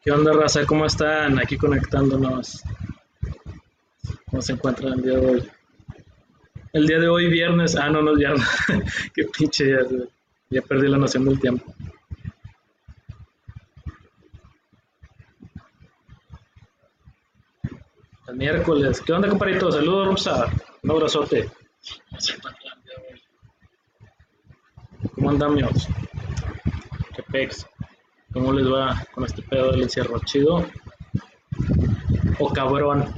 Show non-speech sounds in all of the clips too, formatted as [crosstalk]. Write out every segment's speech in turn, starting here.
¿Qué onda, raza? ¿Cómo están? Aquí conectándonos. ¿Cómo se encuentran el día de hoy? El día de hoy, viernes. Ah, no, no es viernes. [laughs] Qué pinche, ya, ya perdí la noción del tiempo. El miércoles. ¿Qué onda, compadrito? Saludos, Rumsa. Un abrazote. ¿Cómo andamos? ¿Qué pex? ¿Cómo les va con este pedo del encierro? ¿Chido? ¿O cabrón?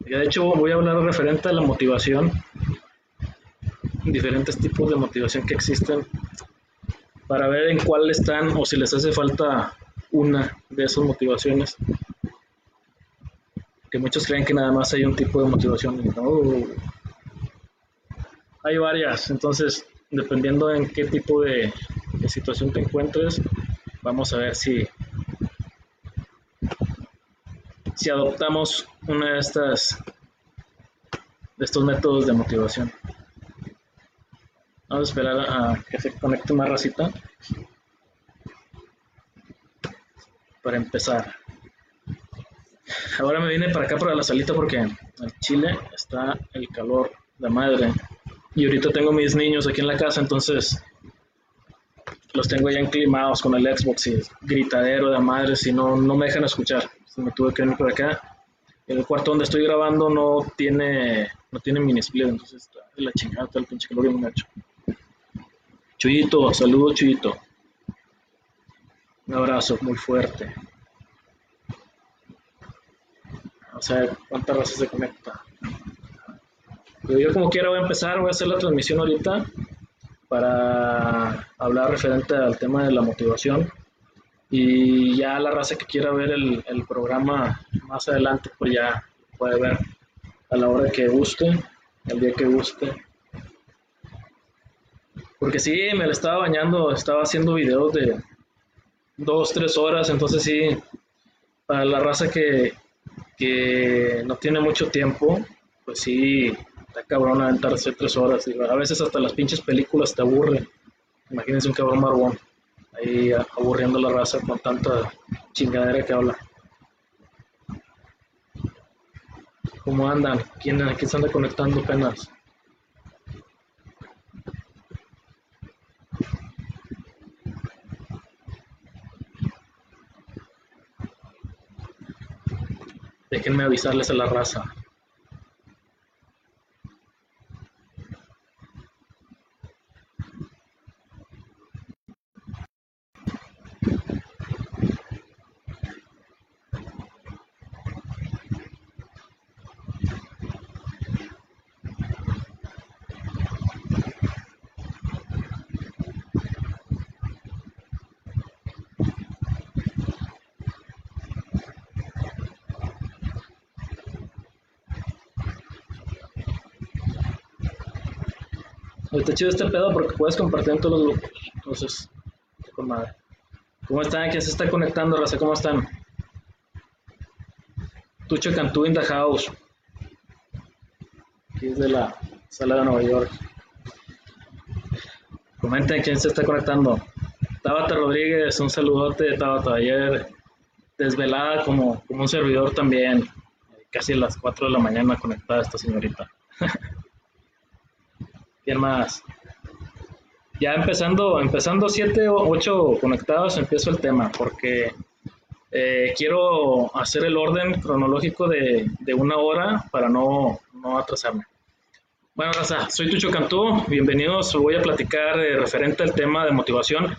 De hecho voy a hablar referente a la motivación, diferentes tipos de motivación que existen, para ver en cuál están o si les hace falta una de esas motivaciones. Que muchos creen que nada más hay un tipo de motivación. No, hay varias, entonces dependiendo en qué tipo de, de situación te encuentres, vamos a ver si, si adoptamos una de estas de estos métodos de motivación. Vamos a esperar a que se conecte una racita para empezar. Ahora me vine para acá para la salita porque en Chile está el calor de madre y ahorita tengo mis niños aquí en la casa, entonces tengo ya enclimados con el Xbox y gritadero de madres y no, no me dejan escuchar. me tuve que venir por acá. El cuarto donde estoy grabando no tiene, no tiene mini split, entonces está de la chingada todo el pinche calor bien gacho. Chuyito, saludo Chuyito. Un abrazo muy fuerte. Vamos a ver cuántas razas se conecta. Pero yo como quiera voy a empezar, voy a hacer la transmisión ahorita para hablar referente al tema de la motivación. Y ya la raza que quiera ver el, el programa más adelante, pues ya puede ver a la hora que guste, el día que guste. Porque sí, me lo estaba bañando, estaba haciendo videos de dos, tres horas, entonces sí, para la raza que, que no tiene mucho tiempo, pues sí, está cabrón aventarse tres horas. a veces hasta las pinches películas te aburren. Imagínense un cabrón marbón ahí aburriendo la raza con tanta chingadera que habla. ¿Cómo andan? ¿Quién, quién se anda conectando apenas? Déjenme avisarles a la raza. Está chido este pedo porque puedes compartir en todos los grupos. Entonces, con madre. ¿Cómo están? ¿Quién se está conectando, Raza? ¿Cómo están? Tucho Cantú in the house. Aquí es de la sala de Nueva York. Comenten quién se está conectando. Tabata Rodríguez, un saludote, Tabata. Ayer desvelada como, como un servidor también. Casi a las 4 de la mañana conectada esta señorita. ¿Quién más? Ya empezando, empezando 7 o 8 conectados, empiezo el tema, porque eh, quiero hacer el orden cronológico de, de una hora para no, no, atrasarme. Bueno, Raza, soy Tucho Cantú, bienvenidos, voy a platicar eh, referente al tema de motivación.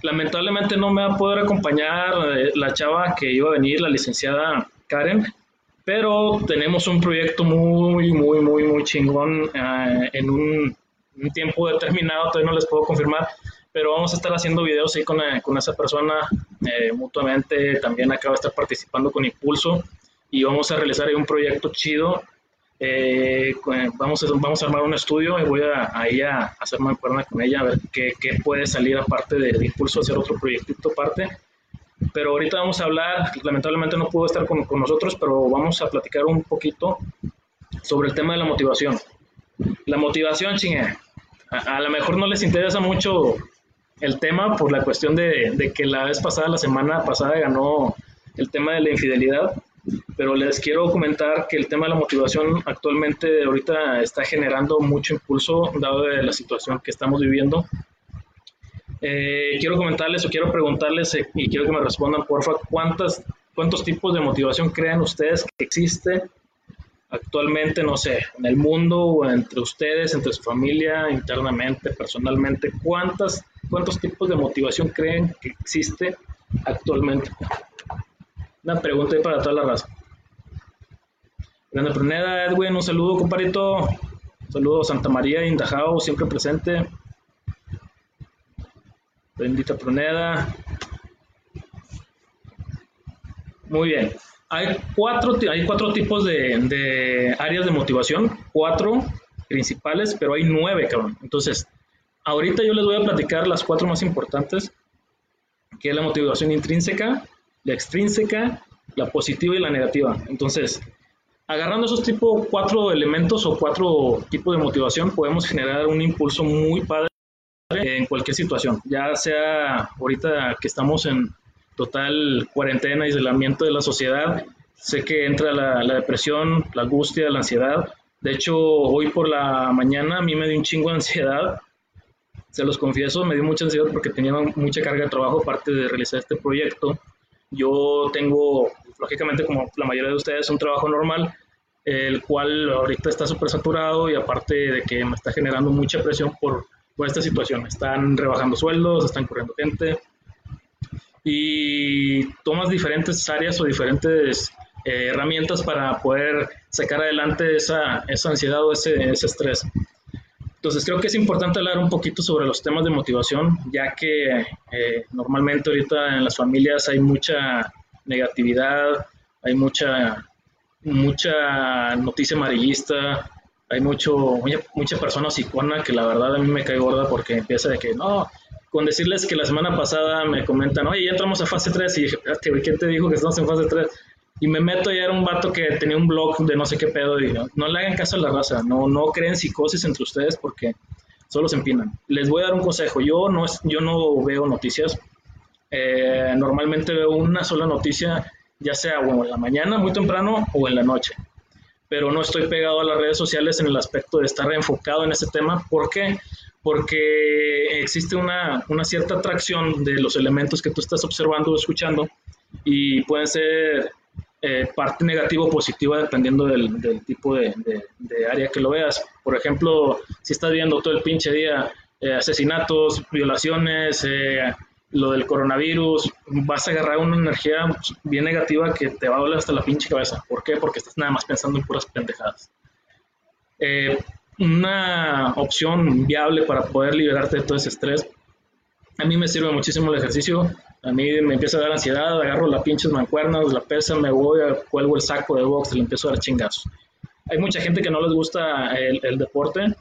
Lamentablemente no me va a poder acompañar eh, la chava que iba a venir, la licenciada Karen, pero tenemos un proyecto muy, muy, muy, muy chingón en un un tiempo determinado, todavía no les puedo confirmar, pero vamos a estar haciendo videos ahí con, eh, con esa persona eh, mutuamente, también acaba de estar participando con Impulso y vamos a realizar un proyecto chido. Eh, vamos, a, vamos a armar un estudio y voy a, ahí a hacer mancuerna con ella, a ver qué, qué puede salir aparte de, Impulso, hacer otro proyectito aparte. Pero ahorita vamos a hablar, lamentablemente no pudo estar con, con nosotros, pero vamos a platicar un poquito sobre el tema de la motivación. La motivación, chingue, a, lo mejor no les interesa mucho el tema por la cuestión de, de, que la vez pasada, la semana pasada, ganó el tema de la infidelidad. Pero les quiero comentar que el tema de la motivación actualmente ahorita está generando mucho impulso dado de la situación que estamos viviendo. Eh, quiero comentarles o quiero preguntarles eh, y quiero que me respondan, porfa, ¿cuántas, ¿cuántos tipos de motivación creen ustedes que existe actualmente, no sé, en el mundo o entre ustedes, entre su familia, internamente, personalmente? ¿Cuántas, ¿Cuántos tipos de motivación creen que existe actualmente? Una pregunta para toda la raza. Grande Pruneda, Edwin, un saludo, comparito. Saludos, Santa María Indajao, siempre presente. Bendita Pruneda. Muy bien. Hay cuatro, hay cuatro tipos de, de, áreas de motivación, cuatro principales, pero hay nueve, cabrón. Entonces, ahorita yo les voy a platicar las cuatro más importantes, que es la motivación intrínseca, la extrínseca, la positiva y la negativa. Entonces, agarrando esos tipo cuatro elementos o cuatro tipos de motivación, podemos generar un impulso muy padre en cualquier situación, ya sea ahorita que estamos en total cuarentena, aislamiento de la sociedad, sé que entra la, depresión, la angustia, la ansiedad. De hecho, hoy por la mañana a mí me dio un chingo de ansiedad se los confieso, me dio mucha ansiedad porque tenía mucha carga de trabajo aparte de realizar este proyecto. Yo tengo, lógicamente, como la mayoría de ustedes, un trabajo normal, el cual ahorita está súper saturado y aparte de que me está generando mucha presión por, por esta situación. Están rebajando sueldos, están corriendo gente y tomas diferentes áreas o diferentes eh, herramientas para poder sacar adelante esa, esa ansiedad o ese, ese estrés. Entonces creo que es importante hablar un poquito sobre los temas de motivación, ya que eh, normalmente ahorita en las familias hay mucha negatividad, hay mucha, mucha noticia amarillista, hay mucho, mucha, mucha persona psicona que la verdad a mí me cae gorda porque empieza de que no, con decirles que la semana pasada me comentan, oye, ya entramos a fase 3 y dije, ¿quién te dijo que estamos en fase 3? y me meto y era un vato que tenía un blog de no sé qué pedo y no, le hagan caso a la raza, no, no creen psicosis entre ustedes porque solo se empinan. Les voy a dar un consejo, yo no, yo no veo noticias, eh, normalmente veo una sola noticia, ya sea en la mañana, muy temprano o en la noche, pero no estoy pegado a las redes sociales en el aspecto de estar enfocado en ese tema. ¿Por qué? Porque existe una, una cierta atracción de los elementos que tú estás observando o escuchando y pueden ser eh, parte negativa o positiva dependiendo del, tipo de, área que lo veas. Por ejemplo, si estás viendo todo el pinche día eh, asesinatos, violaciones, eh, lo del coronavirus, vas a agarrar una energía bien negativa que te va a doler hasta la pinche cabeza. ¿Por qué? Porque estás nada más pensando en puras pendejadas. una opción viable para poder liberarte de todo ese estrés a mí me sirve muchísimo el ejercicio. A mí me empieza a dar ansiedad, agarro las pinches mancuernas, la pesa, me voy, cuelgo el saco de box, le empiezo a dar chingazos. Hay mucha gente que no les gusta el, deporte.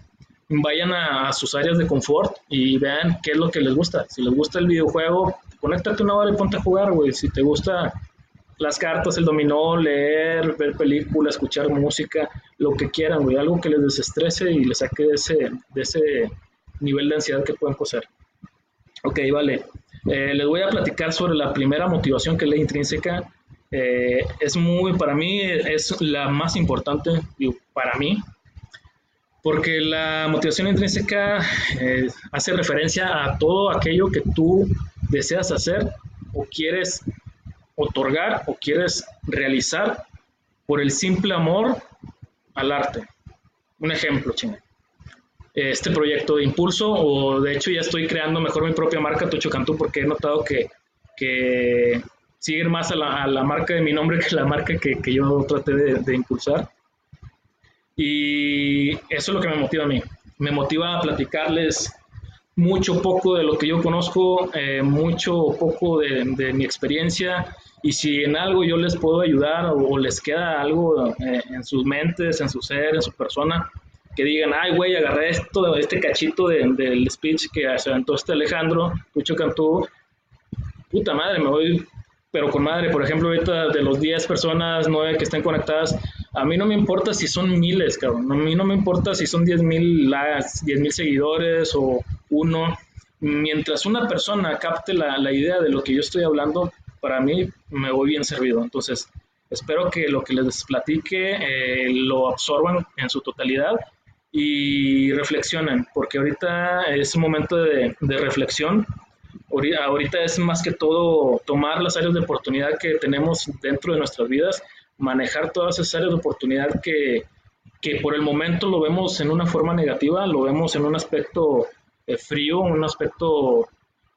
Vayan a, sus áreas de confort y vean qué es lo que les gusta. Si les gusta el videojuego, conéctate una hora y ponte a jugar, güey. Si te gusta las cartas, el dominó, leer, ver películas, escuchar música, lo que quieran, güey. Algo que les desestrese y les saque de ese, de ese nivel de ansiedad que pueden poseer. Ok, vale. Eh, les voy a platicar sobre la primera motivación que es la intrínseca. Eh, es muy, para mí, es la más importante, para mí, porque la motivación intrínseca eh, hace referencia a todo aquello que tú deseas hacer o quieres otorgar o quieres realizar por el simple amor al arte. Un ejemplo, chingue este proyecto de impulso o de hecho ya estoy creando mejor mi propia marca Tocho Cantú porque he notado que, que siguen más a la, a la, marca de mi nombre que la marca que, que yo traté de, impulsar. Y eso es lo que me motiva a mí. Me motiva a platicarles mucho poco de lo que yo conozco, eh, mucho poco de, de, mi experiencia y si en algo yo les puedo ayudar o, les queda algo eh, en sus mentes, en su ser, en su persona, que digan, ay, güey, agarré esto, este cachito del speech que se aventó este Alejandro, Pucho Cantú, puta madre, me voy, pero con madre, por ejemplo, ahorita de los 10 personas, 9 que estén conectadas, a mí no me importa si son miles, cabrón, a mí no me importa si son 10 mil 10 mil seguidores o uno, mientras una persona capte la, la, idea de lo que yo estoy hablando, para mí me voy bien servido. Entonces, espero que lo que les platique eh, lo absorban en su totalidad y reflexionen, porque ahorita es un momento de, de reflexión. Ahorita es más que todo tomar las áreas de oportunidad que tenemos dentro de nuestras vidas, manejar todas esas áreas de oportunidad que, que por el momento lo vemos en una forma negativa, lo vemos en un aspecto eh, frío, un aspecto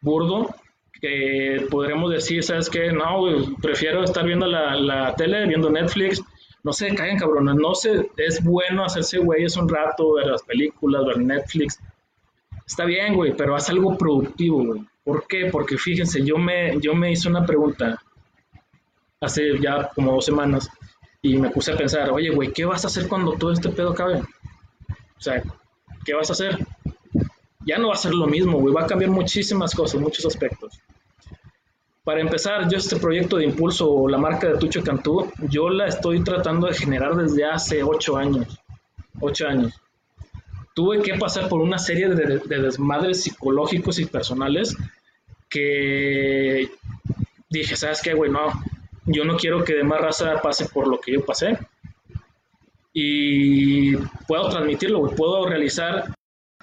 burdo, que podremos decir, ¿sabes qué? No, prefiero estar viendo la, la, tele, viendo Netflix. No sé, caigan cabrones, no sé, es bueno hacerse güeyes un rato, ver las películas, ver Netflix. Está bien, güey, pero haz algo productivo, güey. ¿Por qué? Porque fíjense, yo me, yo me hice una pregunta hace ya como dos semanas y me puse a pensar, oye, güey, ¿qué vas a hacer cuando todo este pedo acabe? O sea, ¿qué vas a hacer? Ya no va a ser lo mismo, güey, va a cambiar muchísimas cosas, muchos aspectos. Para empezar, yo este proyecto de impulso, la marca de Tucho Cantú, yo la estoy tratando de generar desde hace ocho años. Ocho años. Tuve que pasar por una serie de, de desmadres psicológicos y personales que dije, ¿sabes qué, güey? No, yo no quiero que demás raza pase por lo que yo pasé. Y puedo transmitirlo, puedo realizar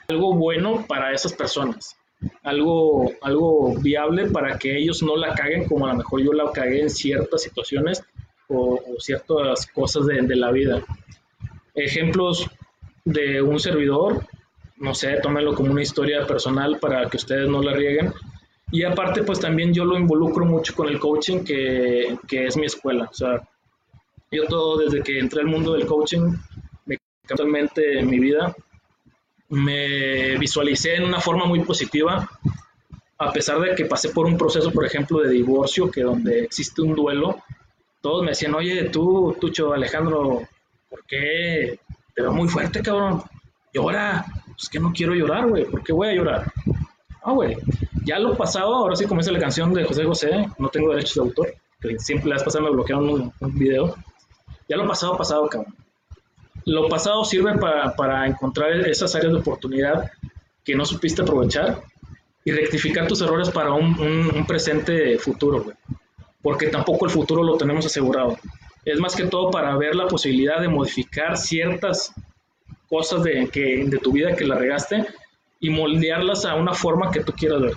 algo bueno para esas personas, algo, algo viable para que ellos no la caguen como a lo mejor yo la cagué en ciertas situaciones o, ciertas cosas de, de, la vida. Ejemplos de un servidor, no sé, tómenlo como una historia personal para que ustedes no la rieguen. Y aparte, pues también yo lo involucro mucho con el coaching, que, que es mi escuela. O sea, yo todo desde que entré al mundo del coaching, me totalmente en mi vida, me visualicé en una forma muy positiva, a pesar de que pasé por un proceso, por ejemplo, de divorcio, que donde existe un duelo, todos me decían, oye, tú, Tucho, Alejandro, ¿por qué te veo muy fuerte, cabrón? Llora. Pues que no quiero llorar, güey, ¿por qué voy a llorar? Ah, güey, ya lo pasado, ahora sí comienza la canción de José José, no tengo derechos de autor, que siempre las pasadas me bloquearon un, un, video. Ya lo pasado, pasado, cabrón. Lo pasado sirve para, para encontrar esas áreas de oportunidad que no supiste aprovechar y rectificar tus errores para un, un, un presente futuro, güey. Porque tampoco el futuro lo tenemos asegurado. Es más que todo para ver la posibilidad de modificar ciertas cosas de, que, de tu vida que la regaste y moldearlas a una forma que tú quieras ver.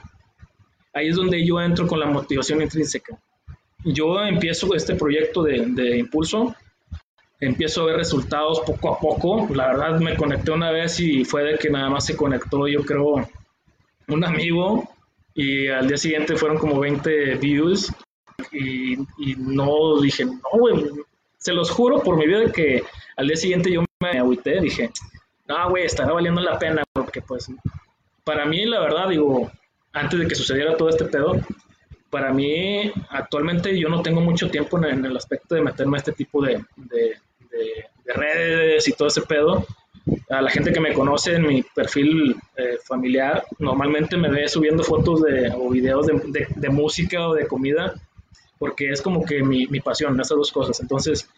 Ahí es donde yo entro con la motivación intrínseca. Yo empiezo este proyecto de, impulso, empiezo a ver resultados poco a poco. La verdad me conecté una vez y fue de que nada más se conectó, yo creo, un amigo y al día siguiente fueron como 20 views y, y no dije, no, güey, se los juro por mi vida que al día siguiente yo me agüité, dije, no, güey, estará valiendo la pena, porque pues para mí, la verdad, digo, antes de que sucediera todo este pedo, para mí actualmente yo no tengo mucho tiempo en, el aspecto de meterme a este tipo de, de, de, redes y todo ese pedo. A la gente que me conoce en mi perfil eh, familiar, normalmente me ve subiendo fotos de, o videos de, de, música o de comida, porque es como que mi, mi pasión, esas dos cosas. Entonces,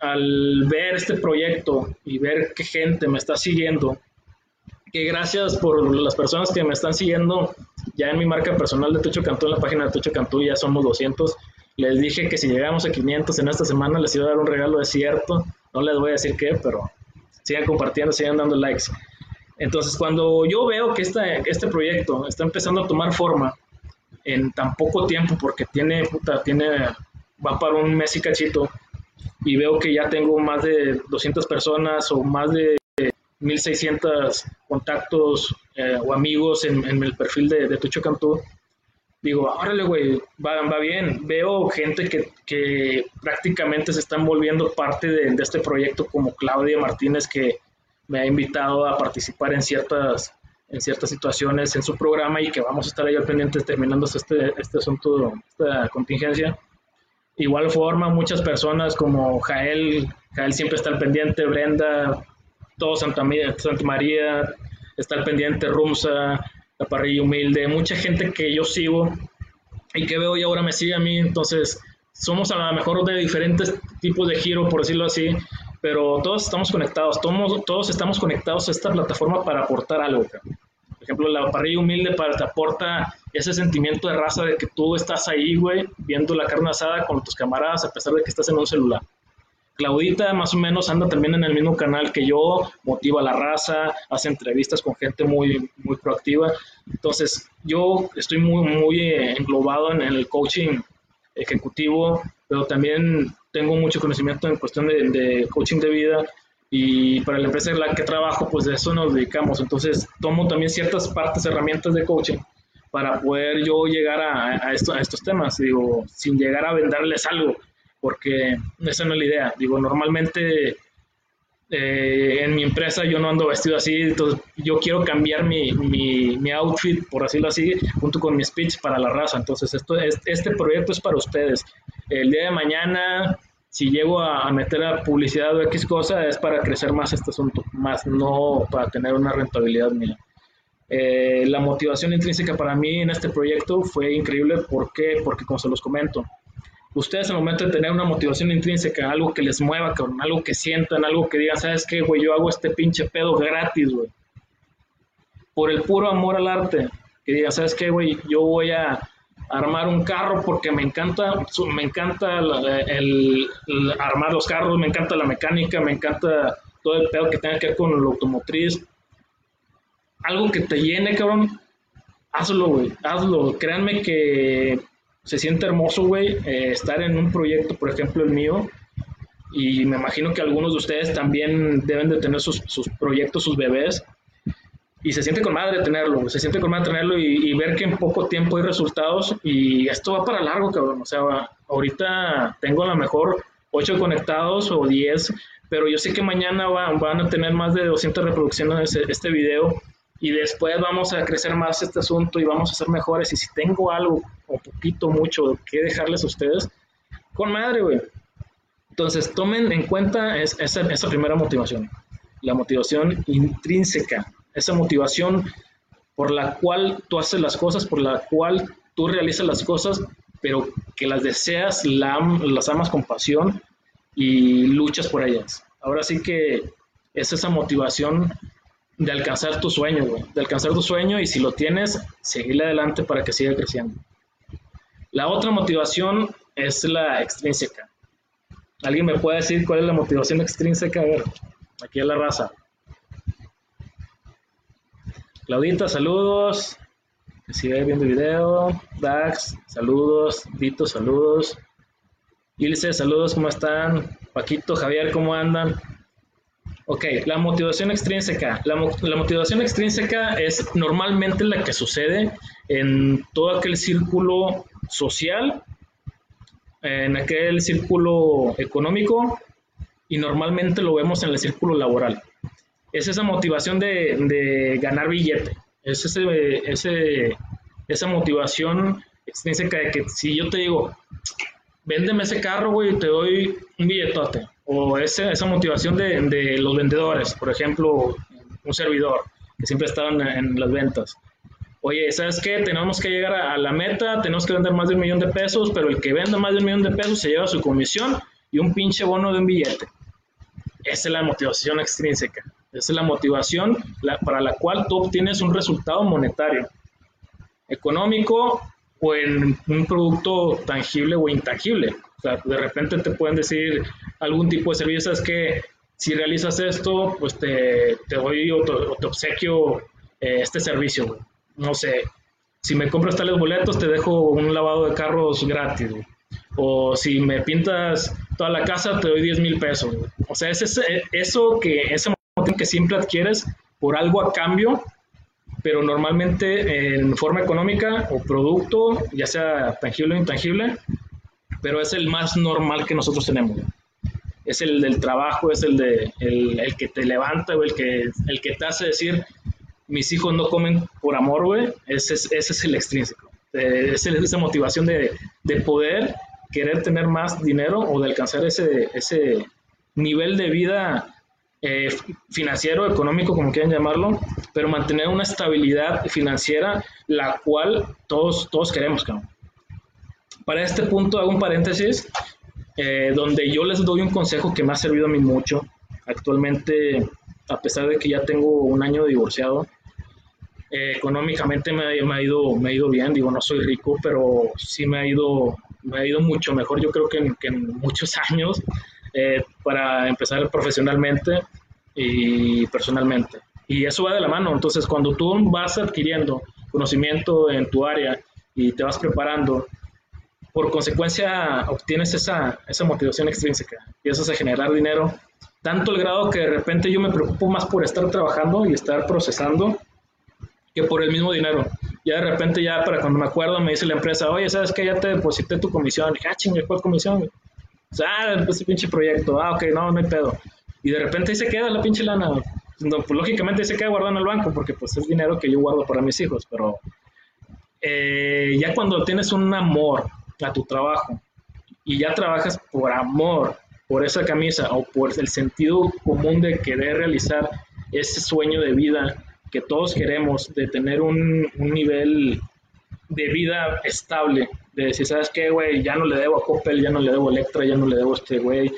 al ver este proyecto y ver qué gente me está siguiendo, que gracias por las personas que me están siguiendo ya en mi marca personal de Tucho Cantú, en la página de Tucho Cantú ya somos 200. Les dije que si llegamos a 500 en esta semana les iba a dar un regalo, de cierto. No les voy a decir qué, pero sigan compartiendo, sigan dando likes. Entonces, cuando yo veo que este, este proyecto está empezando a tomar forma en tan poco tiempo, porque tiene, puta, tiene, va para un mes y cachito, y veo que ya tengo más de 200 personas o más de 1600 contactos eh, o amigos en, en, el perfil de, de Tucho Cantú, digo, órale, güey, va, va, bien. Veo gente que, que, prácticamente se están volviendo parte de, de, este proyecto, como Claudia Martínez, que me ha invitado a participar en ciertas, en ciertas situaciones en su programa y que vamos a estar ahí al pendiente terminando este, este asunto, esta contingencia. Igual forma, muchas personas como Jael, Jael siempre está al pendiente, Brenda, todo Santa, Santa María, está al pendiente, Rumsa, La Parrilla Humilde, mucha gente que yo sigo y que veo y ahora me sigue a mí, entonces somos a lo mejor de diferentes tipos de giro, por decirlo así, pero todos estamos conectados, todos, todos estamos conectados a esta plataforma para aportar algo. Por ejemplo, la parrilla humilde para, te aporta ese sentimiento de raza de que tú estás ahí, güey, viendo la carne asada con tus camaradas a pesar de que estás en un celular. Claudita más o menos anda también en el mismo canal que yo, motiva a la raza, hace entrevistas con gente muy, muy proactiva. Entonces, yo estoy muy, muy eh, englobado en, el coaching ejecutivo, pero también tengo mucho conocimiento en cuestión de, de, coaching de vida y para la empresa en la que trabajo, pues de eso nos dedicamos. Entonces, tomo también ciertas partes, herramientas de coaching para poder yo llegar a, a, esto, a estos temas, digo, sin llegar a venderles algo porque esa no es la idea. Digo, normalmente eh, en mi empresa yo no ando vestido así, entonces yo quiero cambiar mi, mi, mi, outfit, por decirlo así, junto con mi speech para la raza. Entonces, esto, este proyecto es para ustedes. El día de mañana, si llego a, meter a publicidad o X cosa, es para crecer más este asunto, más no para tener una rentabilidad mía. Eh, la motivación intrínseca para mí en este proyecto fue increíble. ¿Por qué? Porque, como se los comento, ustedes en el momento de tener una motivación intrínseca, algo que les mueva, con algo que sientan, algo que digan, ¿sabes qué, güey? Yo hago este pinche pedo gratis, güey. Por el puro amor al arte. Que digan, ¿sabes qué, güey? Yo voy a armar un carro porque me encanta, me encanta el, armar los carros, me encanta la mecánica, me encanta todo el pedo que tenga que ver con el automotriz. Algo que te llene, cabrón, hazlo, güey, hazlo. Créanme que se siente hermoso, güey, eh, estar en un proyecto, por ejemplo, el mío, y me imagino que algunos de ustedes también deben de tener sus, proyectos, sus bebés, y se siente con madre tenerlo, se siente con madre tenerlo y, ver que en poco tiempo hay resultados, y esto va para largo, cabrón, o sea, ahorita tengo a lo mejor 8 conectados o 10, pero yo sé que mañana van, a tener más de 200 reproducciones este video, y después vamos a crecer más este asunto y vamos a ser mejores. Y si tengo algo o poquito, mucho que dejarles a ustedes, con madre, güey. Entonces, tomen en cuenta esa, esa primera motivación, la motivación intrínseca, esa motivación por la cual tú haces las cosas, por la cual tú realizas las cosas, pero que las deseas, las amas con pasión y luchas por ellas. Ahora sí que es esa motivación de alcanzar tu sueño, güey, de alcanzar tu sueño y si lo tienes, seguirle adelante para que siga creciendo. La otra motivación es la extrínseca. ¿Alguien me puede decir cuál es la motivación extrínseca? A ver, aquí a la raza. Claudita, saludos. Que sigue viendo el video. Dax, saludos. Vito, saludos. Ilse, saludos, ¿cómo están? Paquito, Javier, ¿cómo andan? Ok, la motivación extrínseca. La, motivación extrínseca es normalmente la que sucede en todo aquel círculo social, en aquel círculo económico y normalmente lo vemos en el círculo laboral. Es esa motivación de, ganar billete, es ese, esa motivación extrínseca de que si yo te digo, véndeme ese carro, güey, te doy un billetote o esa, esa motivación de, de, los vendedores, por ejemplo, un servidor que siempre estaban en, las ventas. Oye, ¿sabes qué? Tenemos que llegar a, la meta, tenemos que vender más de un millón de pesos, pero el que venda más de un millón de pesos se lleva su comisión y un pinche bono de un billete. Esa es la motivación extrínseca. Esa es la motivación para la cual tú obtienes un resultado monetario, económico o en un producto tangible o intangible. O sea, de repente te pueden decir algún tipo de servicio, es que si realizas esto, pues te, te doy o te, obsequio eh, este servicio. No sé, si me compras tales boletos, te dejo un lavado de carros gratis. O si me pintas toda la casa, te doy 10 mil pesos. O sea, es ese, eso que, ese que siempre adquieres por algo a cambio, pero normalmente en forma económica o producto, ya sea tangible o intangible, pero es el más normal que nosotros tenemos. Es el del trabajo, es el, de, el, que te levanta, o el que, el que te hace decir, mis hijos no comen por amor, güey. Ese, ese es el extrínseco. Eh, es esa motivación de, de, poder querer tener más dinero o de alcanzar ese, ese nivel de vida eh, financiero, económico, como quieran llamarlo, pero mantener una estabilidad financiera, la cual todos, todos queremos. Para este punto hago un paréntesis eh, donde yo les doy un consejo que me ha servido a mí mucho. Actualmente, a pesar de que ya tengo un año divorciado, Eh, económicamente me, ha ido, me ha ido bien, digo, no soy rico, pero sí me ha ido, me ha ido mucho mejor, yo creo que en, que en muchos [laughs] años, eh, para empezar profesionalmente y personalmente. Y eso va de la mano, entonces cuando tú vas adquiriendo conocimiento en tu área y te vas preparando, por consecuencia obtienes esa, esa motivación extrínseca, empiezas a generar dinero, tanto el grado que de repente yo me preocupo más por estar trabajando y estar procesando que por el mismo dinero. Ya de repente, ya para cuando me acuerdo, me dice la empresa, oye, ¿sabes qué? Ya te deposité tu comisión. Y ah, chingue, ¿cuál comisión? O sea, ah, pues pinche proyecto. Ah, ok, no, no hay pedo. Y de repente ahí se queda la pinche lana. Pues lógicamente se queda guardado en el banco porque pues es dinero que yo guardo para mis hijos, pero eh, ya cuando tienes un amor a tu trabajo y ya trabajas por amor, por esa camisa o por el sentido común de querer realizar ese sueño de vida que todos queremos, de tener un, nivel de vida estable, de decir, ¿sabes qué, güey? Ya no le debo a Coppel, ya no le debo a Electra, ya no le debo a este güey.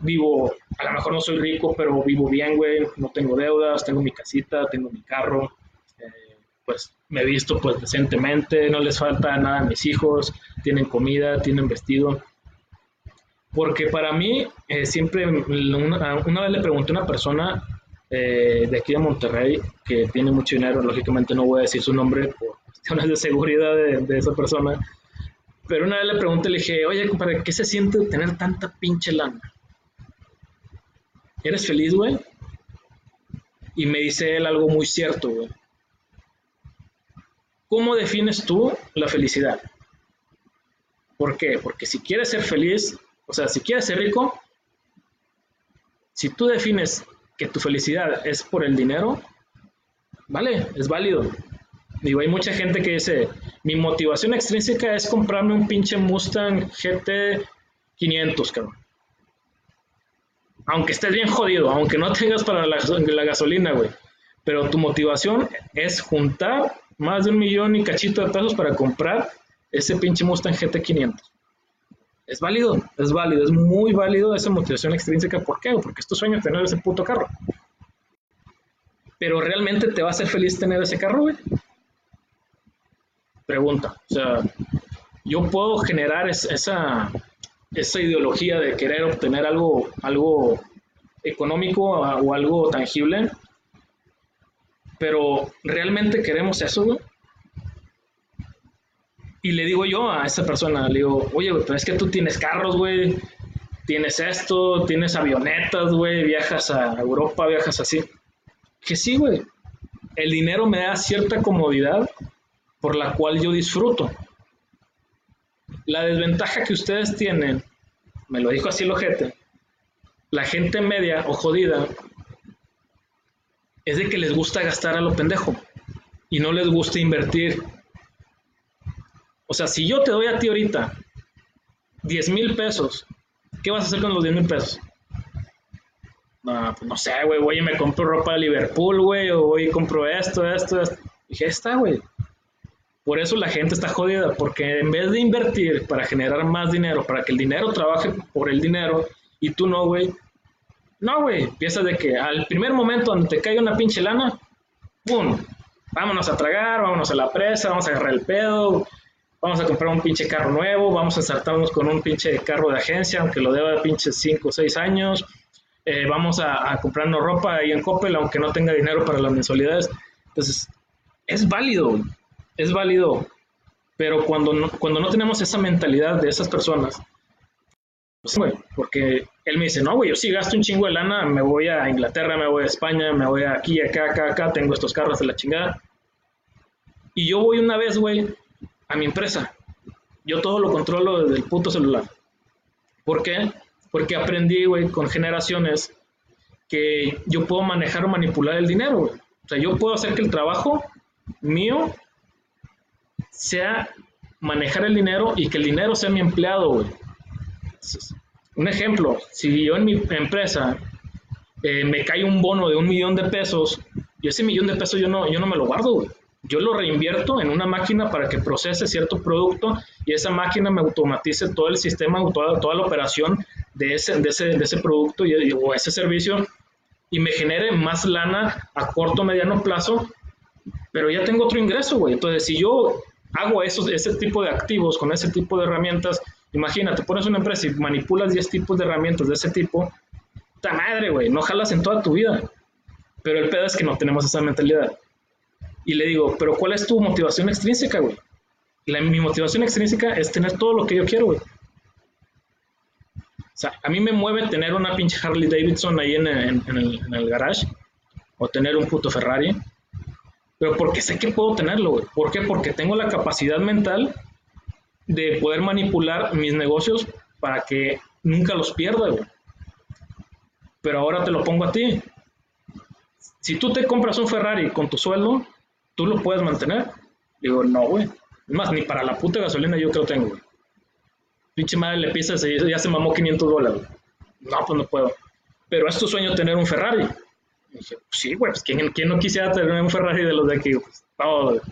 Vivo, a lo mejor no soy rico, pero vivo bien, güey. No tengo deudas, tengo mi casita, tengo mi carro. Eh, pues me he visto pues decentemente, no les falta nada a mis hijos, tienen comida, tienen vestido. Porque para mí, eh, siempre, una, una, vez le pregunté a una persona eh, de aquí de Monterrey que tiene mucho dinero, lógicamente no voy a decir su nombre por cuestiones de seguridad de, esa persona, pero una vez le pregunté, le dije, oye, compadre, ¿qué se siente tener tanta pinche lana? ¿Eres feliz, güey? Y me dice él algo muy cierto, güey. ¿Cómo defines tú la felicidad? ¿Por qué? Porque si quieres ser feliz, o sea, si quieres ser rico, si tú defines que tu felicidad es por el dinero, vale, es válido. Digo, hay mucha gente que dice, mi motivación extrínseca es comprarme un pinche Mustang GT 500, cabrón. Aunque estés bien jodido, aunque no tengas para la, gasolina, güey. Pero tu motivación es juntar más de un millón y cachito de pesos para comprar ese pinche Mustang GT 500 es válido, es válido, es muy válido esa motivación extrínseca. ¿Por qué? Porque es tu sueño tener ese puto carro. Pero realmente te va a hacer feliz tener ese carro, güey. Pregunta. O sea, yo puedo generar esa, esa ideología de querer obtener algo, algo económico o algo tangible, pero realmente queremos eso. Y le digo yo a esa persona, le digo, oye, pero es que tú tienes carros, güey, tienes esto, tienes avionetas, güey, viajas a Europa, viajas así. Que sí, güey, el dinero me da cierta comodidad por la cual yo disfruto. La desventaja que ustedes tienen, me lo dijo así el ojete, la gente media o jodida, es de que les gusta gastar a lo pendejo y no les gusta invertir o sea, si yo te doy a ti ahorita 10 mil pesos, ¿qué vas a hacer con los 10 mil pesos? No, pues no sé, güey, voy y me compro ropa de Liverpool, güey, o voy y compro esto, esto, esto. Dije, está, güey. Por eso la gente está jodida, porque en vez de invertir para generar más dinero, para que el dinero trabaje por el dinero, y tú no, güey. No, güey, piensas de que al primer momento donde te caiga una pinche lana, ¡pum! Vámonos a tragar, vámonos a la presa, vamos a agarrar el pedo, vamos a comprar un pinche carro nuevo, vamos a saltarnos con un pinche carro de agencia, aunque lo deba de pinches 5 o 6 años, eh, vamos a, comprarnos ropa ahí en Coppel, aunque no tenga dinero para las mensualidades. Entonces, es válido, es válido, pero cuando no, cuando no tenemos esa mentalidad de esas personas, pues, porque él me dice, no, güey, yo sí gasto un chingo de lana, me voy a Inglaterra, me voy a España, me voy aquí, acá, acá, acá, tengo estos carros de la chingada. Y yo voy una vez, güey, a mi empresa. Yo todo lo controlo desde el puto celular. ¿Por qué? Porque aprendí, güey, con generaciones que yo puedo manejar o manipular el dinero, güey. O sea, yo puedo hacer que el trabajo mío sea manejar el dinero y que el dinero sea mi empleado, güey. Un ejemplo, si yo en mi empresa eh, me cae un bono de un millón de pesos, y ese millón de pesos yo no, yo no me lo guardo, güey yo lo reinvierto en una máquina para que procese cierto producto y esa máquina me automatice todo el sistema, toda, toda la operación de ese, de ese, de ese producto y, o ese servicio y me genere más lana a corto mediano plazo pero ya tengo otro ingreso, güey. Entonces, si yo hago esos, ese tipo de activos con ese tipo de herramientas, imagínate, pones una empresa y manipulas 10 tipos de herramientas de ese tipo, ¡ta madre, güey! No jalas en toda tu vida. Pero el pedo es que no tenemos esa mentalidad. Y le digo, ¿pero cuál es tu motivación extrínseca, güey? La, mi motivación extrínseca es tener todo lo que yo quiero, güey. O sea, a mí me mueve tener una pinche Harley Davidson ahí en, el, garage o tener un puto Ferrari, pero porque sé que puedo tenerlo, güey. ¿Por qué? Porque tengo la capacidad mental de poder manipular mis negocios para que nunca los pierda, güey. Pero ahora te lo pongo a ti. Si tú te compras un Ferrari con tu sueldo, ¿tú lo puedes mantener? Digo, no, güey. Es más, ni para la puta gasolina yo creo tengo, güey pinche madre le pisas ya se mamó 500 dólares. No, pues no puedo. Pero es tu sueño tener un Ferrari. Dije, pues sí, güey, pues ¿quién, no quisiera tener un Ferrari de los de aquí? Pues,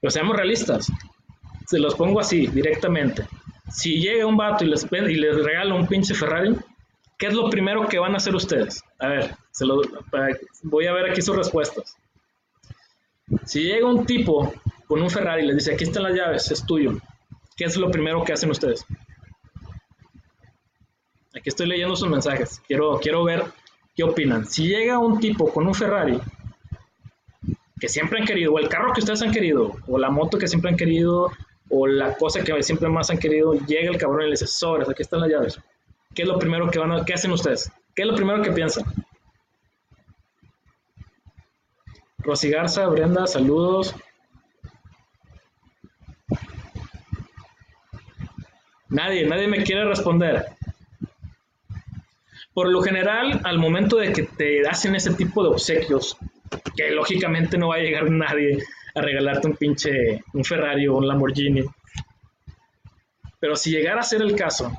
Pero seamos realistas. Se los pongo así, directamente. Si llega un vato y les, y les regala un pinche Ferrari, ¿qué es lo primero que van a hacer ustedes? A ver, se lo, voy a ver aquí sus respuestas. Si llega un tipo con un Ferrari y les dice, aquí están las llaves, es tuyo. ¿Qué es lo primero que hacen ustedes? Aquí estoy leyendo sus mensajes. Quiero, quiero ver qué opinan. Si llega un tipo con un Ferrari que siempre han querido, o el carro que ustedes han querido, o la moto que siempre han querido, o la cosa que siempre más han querido, llega el cabrón y le dice, sobres, aquí están las llaves. ¿Qué es lo primero que van a, qué hacen ustedes? ¿Qué es lo primero que piensan? Rosy Garza, Brenda, saludos. Nadie, nadie me quiere responder. Por lo general, al momento de que te hacen ese tipo de obsequios, que lógicamente no va a llegar nadie a regalarte un pinche, un Ferrari o un Lamborghini. Pero si llegara a ser el caso,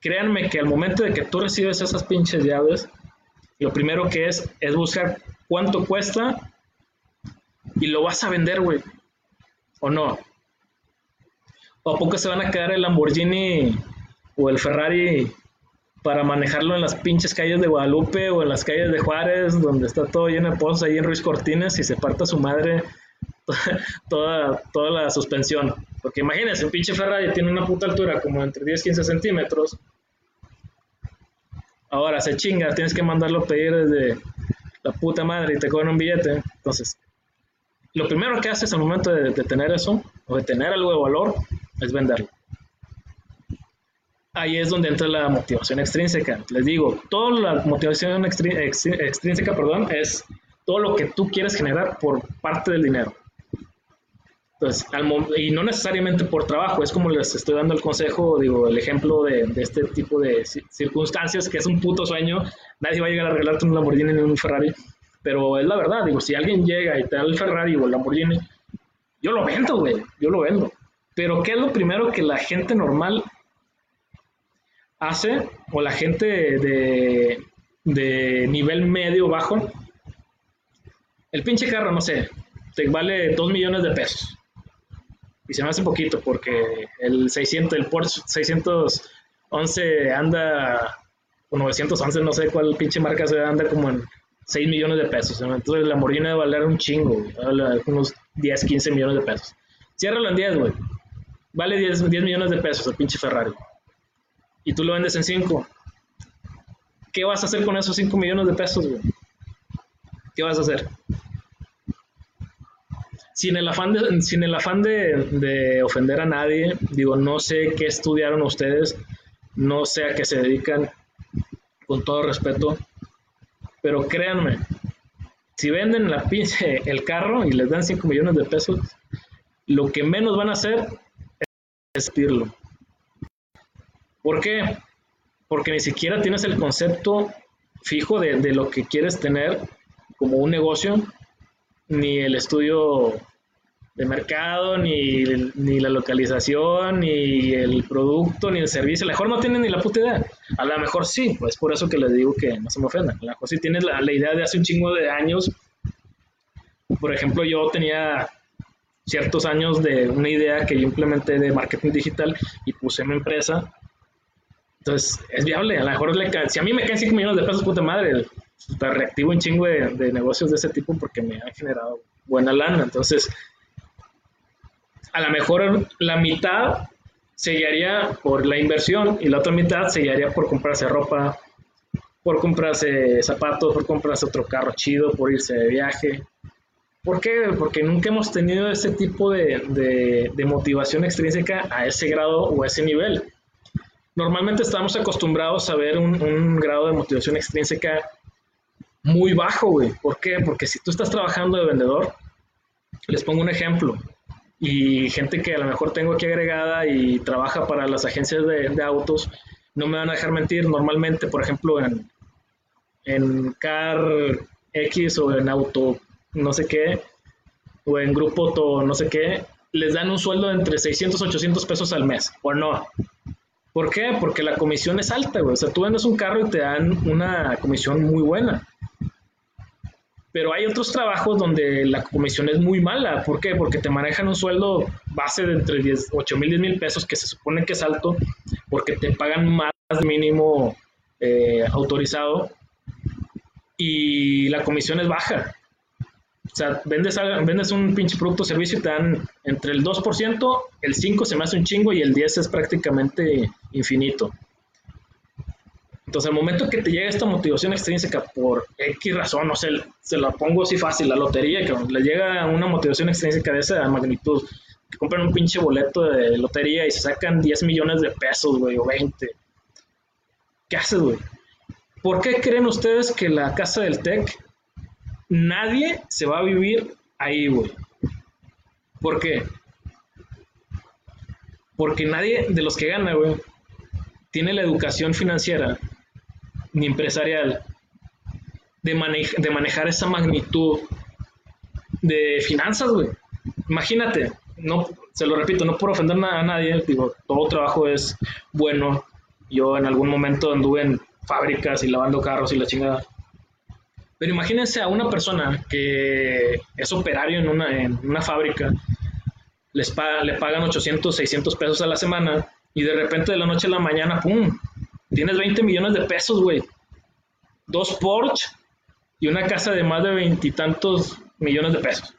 créanme que al momento de que tú recibes esas pinches llaves, lo primero que es es buscar cuánto cuesta y lo vas a vender, güey. ¿O no? ¿O a poco se van a quedar el Lamborghini o el Ferrari para manejarlo en las pinches calles de Guadalupe o en las calles de Juárez, donde está todo lleno de pozos ahí en Ruiz Cortines y se parta su madre [laughs] toda, toda la suspensión? Porque imagínense, un pinche Ferrari tiene una puta altura como entre 10 y 15 centímetros. Ahora se chinga, tienes que mandarlo a pedir desde la puta madre y te cobran un billete. Entonces, lo primero que haces al momento de, de tener eso, o de tener algo de valor, es venderlo. Ahí es donde entra la motivación extrínseca. Les digo, toda la motivación extrínseca, perdón, es todo lo que tú quieres generar por parte del dinero. Entonces, y no necesariamente por trabajo, es como les estoy dando el consejo, digo, el ejemplo de, este tipo de circunstancias, que es un puto sueño, nadie va a llegar a regalarte un Lamborghini ni un Ferrari, pero es la verdad, digo, si alguien llega y te da el Ferrari o el Lamborghini, yo lo vendo, güey, yo lo vendo. Pero ¿qué es lo primero que la gente normal hace o la gente de, de nivel medio bajo? El pinche carro, no sé, te vale 2 millones de pesos. Y se me hace poquito porque el 600, el Porsche 611 anda, o 911, no sé cuál pinche marca se anda como en 6 millones de pesos. Entonces la Lamborghini debe valer un chingo, unos 10, 15 millones de pesos. Ciérralo en 10, güey vale 10, 10 millones de pesos el pinche Ferrari. Y tú lo vendes en 5. ¿Qué vas a hacer con esos 5 millones de pesos, güey? ¿Qué vas a hacer? Sin el afán, de, sin el afán de, de ofender a nadie, digo, no sé qué estudiaron ustedes, no sé a qué se dedican, con todo respeto, pero créanme, si venden la pinche el carro y les dan 5 millones de pesos, lo que menos van a hacer decirlo. ¿Por qué? Porque ni siquiera tienes el concepto fijo de, lo que quieres tener como un negocio, ni el estudio de mercado, ni, ni, la localización, ni el producto, ni el servicio. A lo mejor no tienen ni la puta idea. A lo mejor sí, pues por eso que les digo que no se me ofendan. A lo mejor sí tienes la, la idea de hace un chingo de años. Por ejemplo, yo tenía ciertos años de una idea que yo implementé de marketing digital y puse mi empresa. Entonces, es viable. A lo mejor, le si a mí me caen 5 millones de pesos, puta madre, reactivo un chingo de, negocios de ese tipo porque me han generado buena lana. Entonces, a lo mejor la mitad se guiaría por la inversión y la otra mitad se guiaría por comprarse ropa, por comprarse zapatos, por comprarse otro carro chido, por irse de viaje. ¿Por qué? Porque nunca hemos tenido ese tipo de, de motivación extrínseca a ese grado o a ese nivel normalmente estamos acostumbrados a ver un, grado de motivación extrínseca muy bajo, güey. ¿Por qué? Porque si tú estás trabajando de vendedor, les pongo un ejemplo, y gente que a lo mejor tengo aquí agregada y trabaja para las agencias de, autos, no me van a dejar mentir. Normalmente, por ejemplo, en, en Car X o en Auto no sé qué, o en Grupo Auto no sé qué, les dan un sueldo de entre 600 y 800 pesos al mes, o no. ¿Por qué? Porque la comisión es alta, güey. O sea, tú vendes un carro y te dan una comisión muy buena. Pero hay otros trabajos donde la comisión es muy mala. ¿Por qué? Porque te manejan un sueldo base de entre 10, 8 mil, 10 mil pesos, que se supone que es alto, porque te pagan más mínimo eh, autorizado y la comisión es baja. O sea, vendes, vendes un pinche producto o servicio y te dan entre el 2%, el 5% se me hace un chingo y el 10% es prácticamente infinito. Entonces, al momento que te llega esta motivación extrínseca por X razón, no sé, se la pongo así fácil, la lotería, que le llega una motivación extrínseca de esa magnitud, que compran un pinche boleto de lotería y se sacan 10 millones de pesos, güey, o 20. ¿Qué haces, güey? ¿Por qué creen ustedes que la casa del TEC nadie se va a vivir ahí, güey. ¿Por qué? Porque nadie de los que gana, güey, tiene la educación financiera ni empresarial de, de manejar esa magnitud de finanzas, güey. Imagínate, no, se lo repito, no por ofender a nadie, digo, todo trabajo es bueno. Yo en algún momento anduve en fábricas y lavando carros y la chingada. Pero imagínense a una persona que es operario en una, en una fábrica, les le pagan 800, 600 pesos a la semana y de repente de la noche a la mañana, ¡pum! Tienes 20 millones de pesos, güey. Dos Porsche y una casa de más de veintitantos millones de pesos.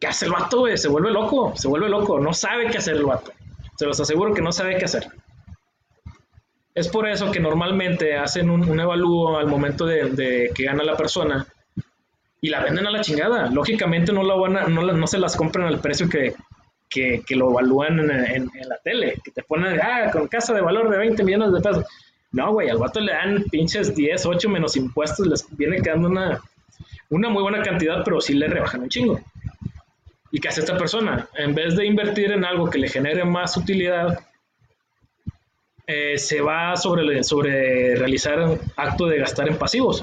¿Qué hace el vato, güey? Se vuelve loco, se vuelve loco. No sabe qué hacer el vato. Se los aseguro que no sabe qué hacer. Es por eso que normalmente hacen un, un evalúo al momento de, que gana la persona y la venden a la chingada. Lógicamente no, la van no, se las compran al precio que, lo evalúan en, la tele, que te ponen, ah, con casa de valor de 20 millones de pesos. No, güey, al vato le dan pinches 10, 8 menos impuestos, les viene quedando una, una muy buena cantidad, pero sí le rebajan un chingo. ¿Y qué hace esta persona? En vez de invertir en algo que le genere más utilidad, eh, se va sobre, sobre realizar acto de gastar en pasivos.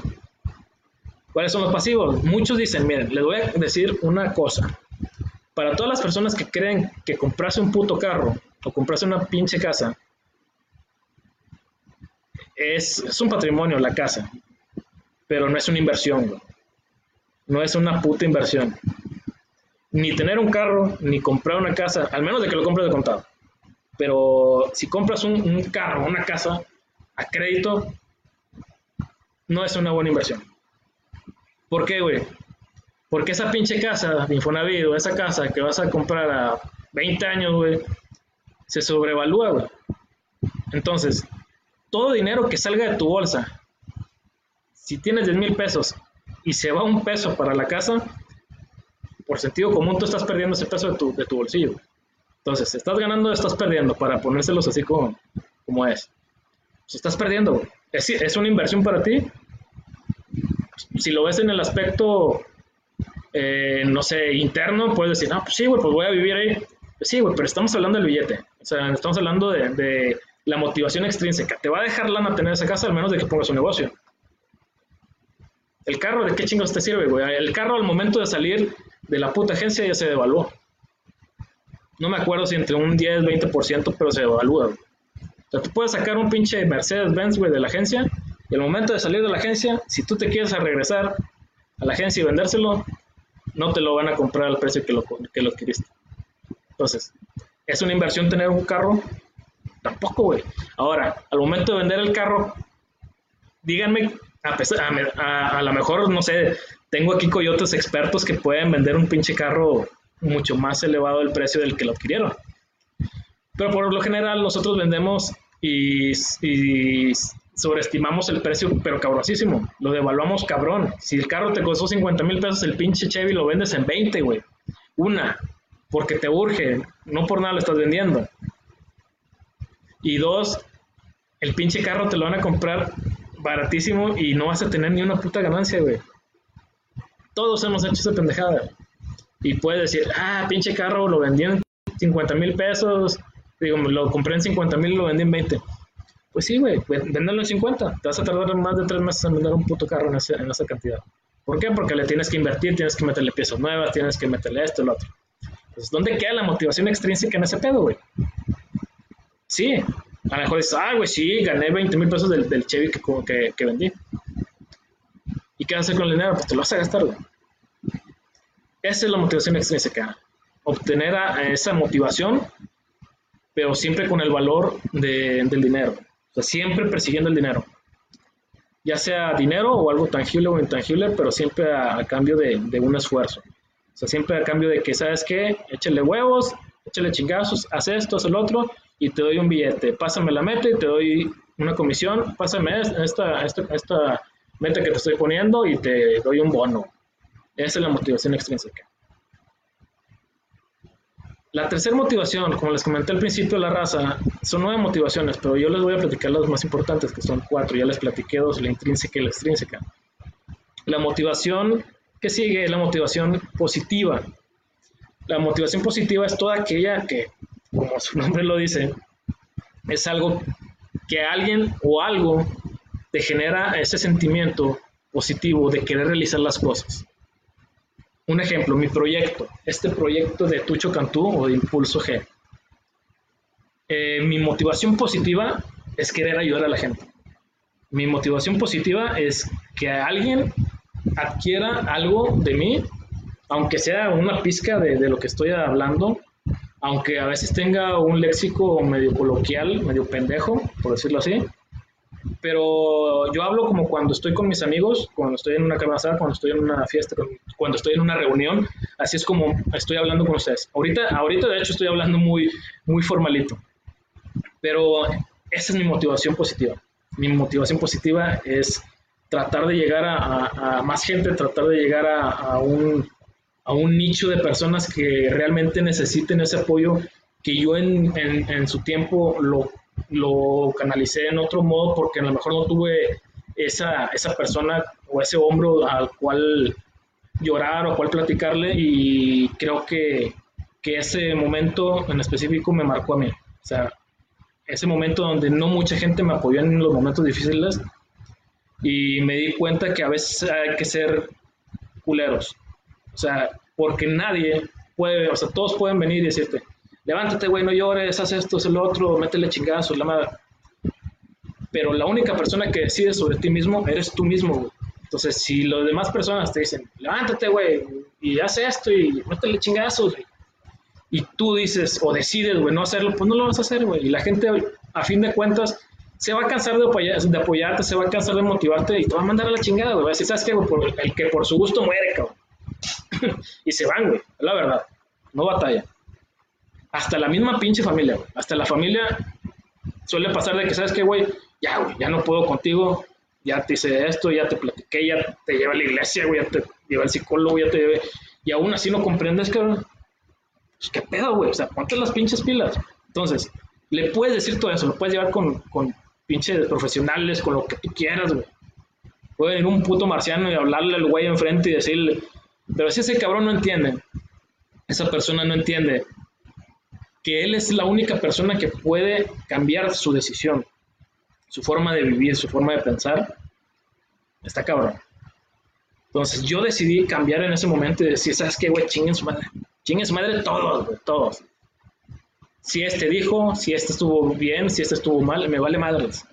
¿Cuáles son los pasivos? Muchos dicen, miren, les voy a decir una cosa. Para todas las personas que creen que comprarse un puto carro o comprarse una pinche casa es, es un patrimonio la casa, pero no es una inversión, no es una puta inversión. Ni tener un carro, ni comprar una casa, al menos de que lo compres de contado. Pero si compras un, carro, una casa a crédito, no es una buena inversión. ¿Por qué, güey? Porque esa pinche casa de Infonavit esa casa que vas a comprar a 20 años, güey, se sobrevalúa, güey. Entonces, todo dinero que salga de tu bolsa, si tienes 10 mil pesos y se va un peso para la casa, por sentido común tú estás perdiendo ese peso de tu, de tu bolsillo. Entonces, estás ganando, estás perdiendo, para ponérselos así como, como es. Si estás perdiendo, ¿Es, ¿es, una inversión para ti? Si lo ves en el aspecto, eh, no sé, interno, puedes decir, no, pues sí, güey, pues voy a vivir ahí. Pues sí, güey, pero estamos hablando del billete. O sea, estamos hablando de, de la motivación extrínseca. Te va a dejar lana tener esa casa, al menos de que pongas un negocio. El carro, ¿de qué chingos te sirve, güey? El carro al momento de salir de la puta agencia ya se devaluó no me acuerdo si entre un 10, 20%, pero se evalúa. O sea, tú puedes sacar un pinche Mercedes-Benz, güey, de la agencia, y al momento de salir de la agencia, si tú te quieres a regresar a la agencia y vendérselo, no te lo van a comprar al precio que lo, que lo adquiriste. Entonces, ¿es una inversión tener un carro? Tampoco, güey. Ahora, al momento de vender el carro, díganme A, a, lo mejor, no sé, tengo aquí coyotes expertos que pueden vender un pinche carro mucho más elevado del precio del que lo adquirieron. Pero por lo general nosotros vendemos y, y sobreestimamos el precio, pero cabrosísimo. Lo devaluamos cabrón. Si el carro te costó 50 mil pesos, el pinche Chevy lo vendes en 20, güey. Una, porque te urge, no por nada lo estás vendiendo. Y dos, el pinche carro te lo van a comprar baratísimo y no vas a tener ni una puta ganancia, güey. Todos hemos hecho esa pendejada. Y puedes decir, ah, pinche carro, lo vendí en 50 mil pesos. Digo, lo compré en 50 mil y lo vendí en 20. Pues sí, güey, véndelo en 50. Te vas a tardar más de tres meses en vender un puto carro en, en esa cantidad. ¿Por qué? Porque le tienes que invertir, tienes que meterle piezas nuevas, tienes que meterle esto lo otro. Entonces, ¿dónde queda la motivación extrínseca en ese pedo, güey? Sí, a lo mejor dices, ah, güey, sí, gané 20 mil pesos del, Chevy que, que, vendí. ¿Y qué vas a hacer con el dinero? Pues te lo vas a gastar, güey. Esa es la motivación extrínseca. Obtener esa motivación, pero siempre con el valor del dinero. O sea, siempre persiguiendo el dinero. Ya sea dinero o algo tangible o intangible, pero siempre a, cambio de, un esfuerzo. O sea, siempre a cambio de que, ¿sabes qué? Échale huevos, échale chingazos, haz esto, haz el otro, y te doy un billete. Pásame la meta y te doy una comisión. Pásame esta, esta meta que te estoy poniendo y te doy un bono. Esa es la motivación extrínseca. La tercera motivación, como les comenté al principio la raza, son nueve motivaciones, pero yo les voy a platicar las más importantes, que son cuatro. Ya les platiqué dos, la intrínseca y la extrínseca. La motivación que sigue es la motivación positiva. La motivación positiva es toda aquella que, como su nombre lo dice, es algo que alguien o algo te genera ese sentimiento positivo de querer realizar las cosas. Un ejemplo, mi proyecto, este proyecto de Tucho Cantú o de Impulso G. Eh, mi motivación positiva es querer ayudar a la gente. Mi motivación positiva es que alguien adquiera algo de mí, aunque sea una pizca de, de lo que estoy hablando, aunque a veces tenga un léxico medio coloquial, medio pendejo, por decirlo así, pero yo hablo como cuando estoy con mis amigos, cuando estoy en una casa, cuando estoy en una fiesta, cuando estoy en una reunión, así es como estoy hablando con ustedes. Ahorita, ahorita de hecho estoy hablando muy, muy formalito, pero esa es mi motivación positiva. Mi motivación positiva es tratar de llegar a, más gente, tratar de llegar a, un, a un nicho de personas que realmente necesiten ese apoyo que yo en, en, en su tiempo lo lo canalicé en otro modo porque a lo mejor no tuve esa, esa persona o ese hombro al cual llorar o al cual platicarle y creo que, que ese momento en específico me marcó a mí. O sea, ese momento donde no mucha gente me apoyó en los momentos difíciles y me di cuenta que a veces hay que ser culeros. O sea, porque nadie puede, o sea, todos pueden venir y decirte, levántate, güey, no llores, haz esto, haz el otro, métele chingazos, la madre. Pero la única persona que decide sobre ti mismo eres tú mismo, güey. Entonces, si las demás personas te dicen, levántate, güey, y haz esto y métele chingazos, y tú dices o decides, güey, no hacerlo, pues no lo vas a hacer, güey. Y la gente, a fin de cuentas, se va a cansar de, de apoyarte, se va a cansar de motivarte y te va a mandar a la chingada, güey. Si ¿sabes güey? Por el que por su gusto muere, cabrón. [coughs] y se van, güey, la verdad. No batalla hasta la misma pinche familia, Hasta la familia suele pasar de que, ¿sabes qué, güey? Ya, güey, ya no puedo contigo, ya te hice esto, ya te platiqué, ya te lleva a la iglesia, güey, ya te lleva al psicólogo, ya te llevé. Y aún así no comprendes, que Pues, ¿Qué pedo, güey? O sea, ponte las pinches pilas. Entonces, le puedes decir todo eso, lo puedes llevar con, con pinches profesionales, con lo que tú quieras, güey. Puede ir un puto marciano y hablarle al güey enfrente y decirle, pero si ese cabrón no entiende, esa persona no entiende que él es la única persona que puede cambiar su decisión, su forma de vivir, su forma de pensar, está cabrón. Entonces yo decidí cambiar en ese momento y decir, ¿sabes qué, güey? Chinguen su madre. Chinguen su madre todos, güey, todos. Si este dijo, si este estuvo bien, si este estuvo mal, me vale madres.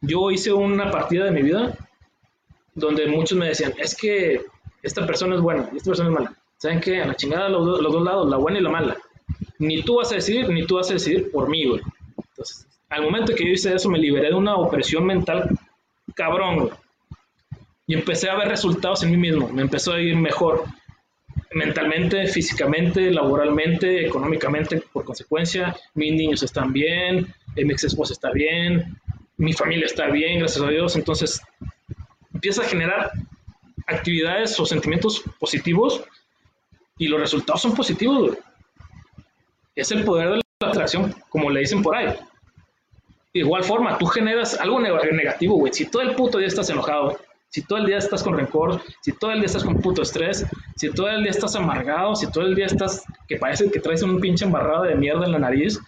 Yo hice una partida de mi vida donde muchos me decían, es que esta persona es buena y esta persona es mala. ¿Saben qué? A la chingada los, los dos lados, la buena y la mala ni tú vas a decidir, ni tú vas a decidir por mí, güey. Entonces, al momento que yo hice eso, me liberé de una opresión mental cabrón, güey. Y empecé a ver resultados en mí mismo, me empezó a ir mejor mentalmente, físicamente, laboralmente, económicamente, por consecuencia, mis niños están bien, eh, mi ex esposa está bien, mi familia está bien, gracias a Dios. Entonces, empieza a generar actividades o sentimientos positivos y los resultados son positivos. Es el poder de la atracción, como le dicen por ahí. De igual forma, tú generas algo negativo, güey. Si todo el puto día estás enojado, si todo el día estás con rencor, si todo el día estás con puto estrés, si todo el día estás amargado, si todo el día estás que parece que traes un pinche embarrado de mierda en la nariz,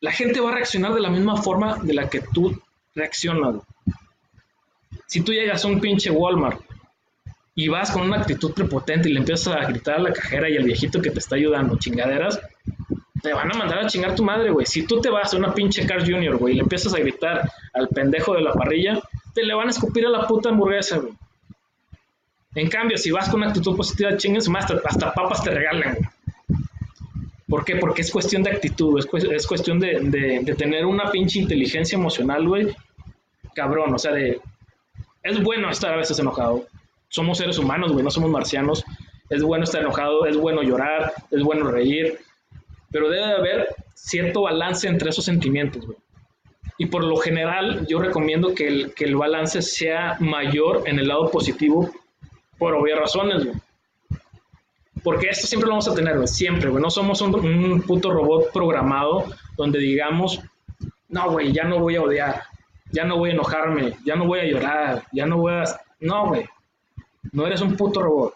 la gente va a reaccionar de la misma forma de la que tú reaccionas. Si tú llegas a un pinche Walmart y vas con una actitud prepotente y le empiezas a gritar a la cajera y al viejito que te está ayudando, chingaderas, te van a mandar a chingar tu madre, güey. Si tú te vas a una pinche Car Junior, güey, y le empiezas a gritar al pendejo de la parrilla, te le van a escupir a la puta hamburguesa, güey. En cambio, si vas con una actitud positiva, chingues hasta papas te regalan, güey. ¿Por qué? Porque es cuestión de actitud, es, cuestión de, de, tener una pinche inteligencia emocional, güey. Cabrón, o sea, de... Es bueno estar a veces enojado. Somos seres humanos, güey, no somos marcianos. Es bueno estar enojado, es bueno llorar, es bueno reír. Pero debe de haber cierto balance entre esos sentimientos, güey. Y por lo general, yo recomiendo que el, que el balance sea mayor en el lado positivo por obvias razones, güey. Porque esto siempre lo vamos a tener, güey, siempre, güey. No somos un, un, puto robot programado donde digamos, no, güey, ya no voy a odiar, ya no voy a enojarme, ya no voy a llorar, ya no voy a... No, güey. No eres un puto robot.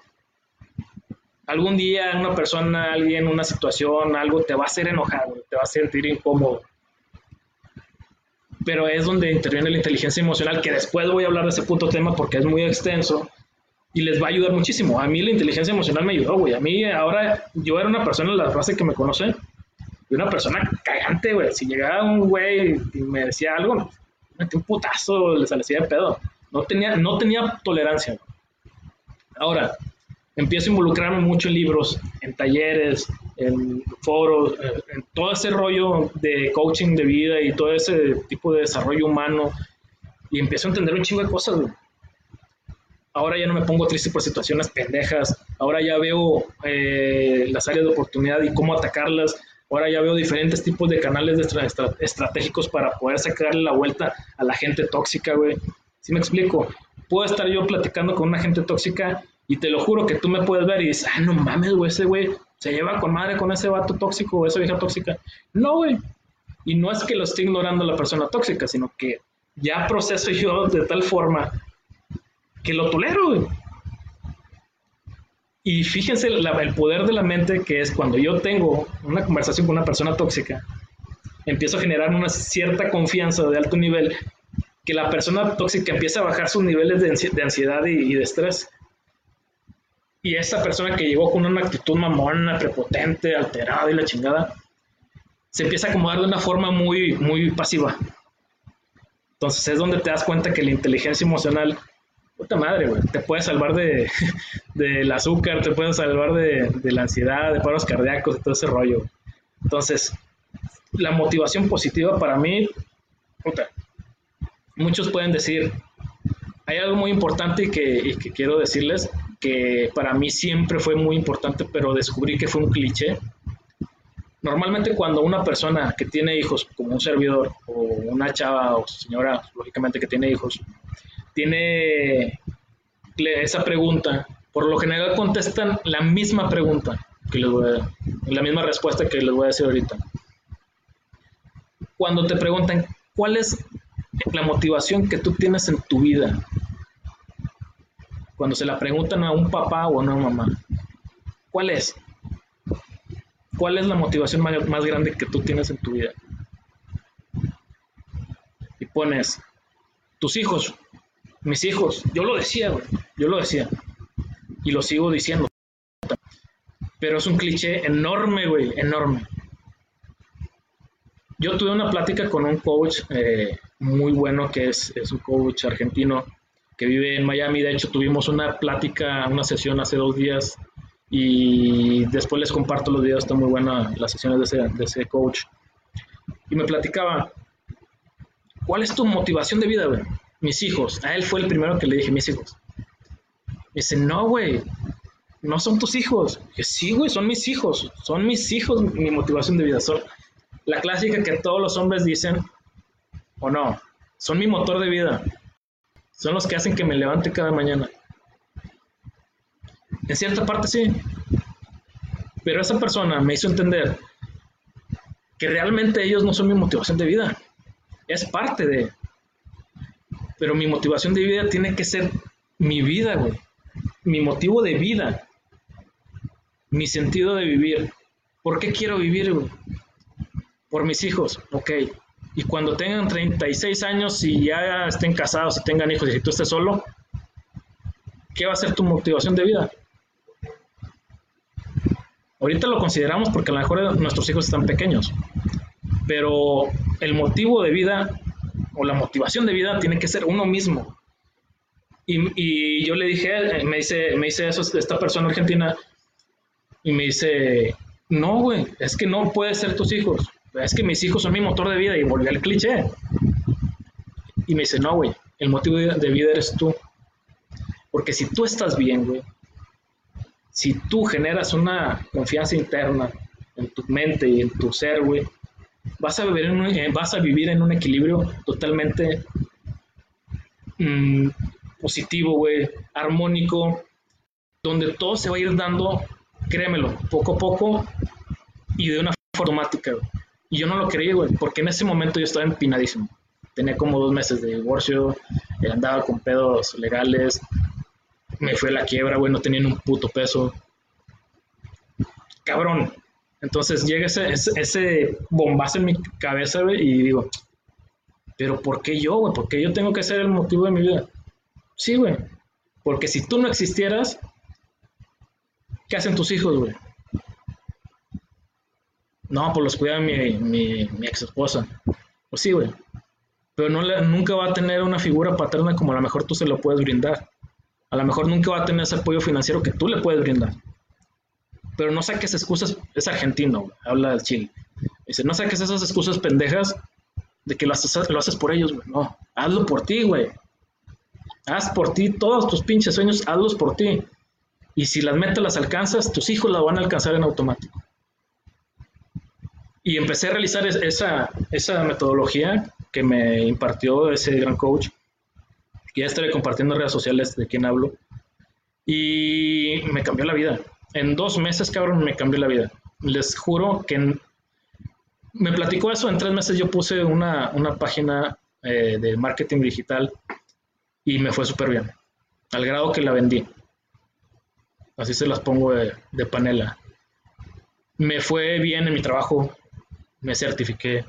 Algún día una persona, alguien, una situación, algo te va a hacer enojado, te va a sentir incómodo pero es donde interviene la inteligencia emocional, que después voy a hablar de ese punto tema porque es muy extenso y les va a ayudar muchísimo. A mí la inteligencia emocional me ayudó, güey. A mí ahora, yo era una persona, la base que me conoce, una persona cagante, güey. Si llegaba un güey y me decía algo, me metí un putazo, le salía de pedo. No tenía, no tenía tolerancia. Ahora, empiezo a involucrarme mucho en libros, en talleres, en foros, eh, en todo ese rollo de coaching de vida y todo ese tipo de desarrollo humano. Y empiezo a entender un chingo de cosas, Ahora ya no me pongo triste por situaciones pendejas. Ahora ya veo eh, las áreas de oportunidad y cómo atacarlas. Ahora ya veo diferentes tipos de canales de estratégicos para poder sacarle la vuelta a la gente tóxica, güey. ¿Sí me explico? Puedo estar yo platicando con una gente tóxica y te lo juro que tú me puedes ver y dices, ah, no mames, ese güey se lleva con madre con ese vato tóxico o esa vieja tóxica. No, güey. Y no es que lo esté ignorando la persona tóxica, sino que ya proceso yo de tal forma que lo tolero, güey. Y fíjense el poder de la mente que es cuando yo tengo una conversación con una persona tóxica, empiezo a generar una cierta confianza de alto nivel, que la persona tóxica empieza a bajar sus niveles de, ansiedad y de estrés y esa persona que llegó con una actitud mamona, prepotente, alterada y la chingada, se empieza a acomodar de una forma muy, muy pasiva. Entonces es donde te das cuenta que la inteligencia emocional, puta madre, te puede salvar de, [laughs] del azúcar, te puede salvar de, de, la ansiedad, de paros cardíacos, de todo ese rollo. Entonces, la motivación positiva para mí, puta, muchos pueden decir, hay algo muy importante que, y que quiero decirles, que para mí siempre fue muy importante, pero descubrí que fue un cliché. Normalmente cuando una persona que tiene hijos, como un servidor, o una chava o señora, lógicamente que tiene hijos, tiene esa pregunta, por lo general contestan la misma pregunta, que les voy a, la misma respuesta que les voy a decir ahorita. Cuando te preguntan, ¿cuál es la motivación que tú tienes en tu vida? Cuando se la preguntan a un papá o a una mamá, ¿cuál es? ¿Cuál es la motivación más, grande que tú tienes en tu vida? Y pones, tus hijos, mis hijos, yo lo decía, güey, yo lo decía, y lo sigo diciendo. Pero es un cliché enorme, güey, enorme. Yo tuve una plática con un coach eh, muy bueno que es, es un coach argentino que vive en Miami. De hecho, tuvimos una plática, una sesión hace dos días y después les comparto los videos, está muy buena las sesiones de ese, de ese coach. Y me platicaba, ¿cuál es tu motivación de vida, güey? mis hijos. A él fue el primero que le dije, mis hijos. dice, no, güey, no son tus hijos. Dije, sí, güey, son mis hijos. Son mis hijos mi motivación de vida. Son la clásica que todos los hombres dicen, o no, son mi motor de vida. Son los que hacen que me levante cada mañana. En cierta parte sí. Pero esa persona me hizo entender que realmente ellos no son mi motivación de vida. Es parte de. Pero mi motivación de vida tiene que ser mi vida, güey. Mi motivo de vida. Mi sentido de vivir. ¿Por qué quiero vivir, güey? Por mis hijos, ok. Y cuando tengan 36 años y ya estén casados y tengan hijos y si tú estés solo, ¿qué va a ser tu motivación de vida? Ahorita lo consideramos porque a lo mejor nuestros hijos están pequeños, pero el motivo de vida o la motivación de vida tiene que ser uno mismo. Y, yo le dije, me dice, me dice eso esta persona argentina, y me dice, no, güey, es que no puede ser tus hijos, es que mis hijos son mi motor de vida, y volví al cliché. Y me dice, no, güey, el motivo de vida eres tú. Porque si tú estás bien, güey, si tú generas una confianza interna en tu mente y en tu ser, güey, vas a vivir en un, eh, vas a vivir en un equilibrio totalmente mm, positivo, güey, armónico, donde todo se va a ir dando, créemelo, poco a poco y de una forma automática, güey. Y yo no lo creía, güey, porque en ese momento yo estaba empinadísimo. Tenía como dos meses de divorcio, eh, andaba con pedos legales, me fue la quiebra, güey, no tenía ni un puto peso. Cabrón. Entonces llega ese, ese, bombazo en mi cabeza, güey, y digo, pero ¿por qué yo, güey? ¿Por qué yo tengo que ser el motivo de mi vida? Sí, güey. Porque si tú no existieras, ¿qué hacen tus hijos, güey? No, pues los cuida mi, mi, mi ex esposa. Pues sí, güey. Pero no nunca va a tener una figura paterna como a lo mejor tú se lo puedes brindar. A lo mejor nunca va a tener ese apoyo financiero que tú le puedes brindar. Pero no saques excusas, es argentino, habla del Chile. Dice, no saques esas excusas pendejas de que lo haces, lo haces por ellos, güey. No, hazlo por ti, güey. Haz por ti todos tus pinches sueños, hazlos por ti. Y si las metas las alcanzas, tus hijos las van a alcanzar en automático. Y empecé a realizar esa, esa metodología que me impartió ese gran coach ya estaré compartiendo en redes sociales de quién hablo. Y me cambió la vida. En dos meses, cabrón, me cambió la vida. Les juro que me platicó eso. En tres meses yo puse una, página eh, de marketing digital y me fue súper bien. Al grado que la vendí. Así se las pongo de panela. Me fue bien en mi trabajo. Me certifiqué.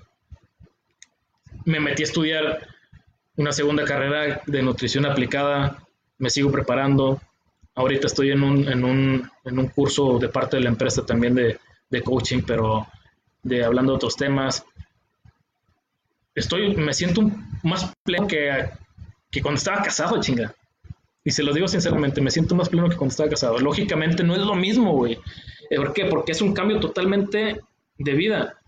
Me metí a estudiar una segunda carrera de nutrición aplicada, me sigo preparando. Ahorita estoy en un, en un, en un curso de parte de la empresa también de, de coaching, pero de hablando de otros temas. Estoy, me siento más pleno que, que cuando estaba casado, chinga. Y se lo digo sinceramente, me siento más pleno que cuando estaba casado. Lógicamente no es lo mismo, güey. ¿Por qué? Porque es un cambio totalmente de vida.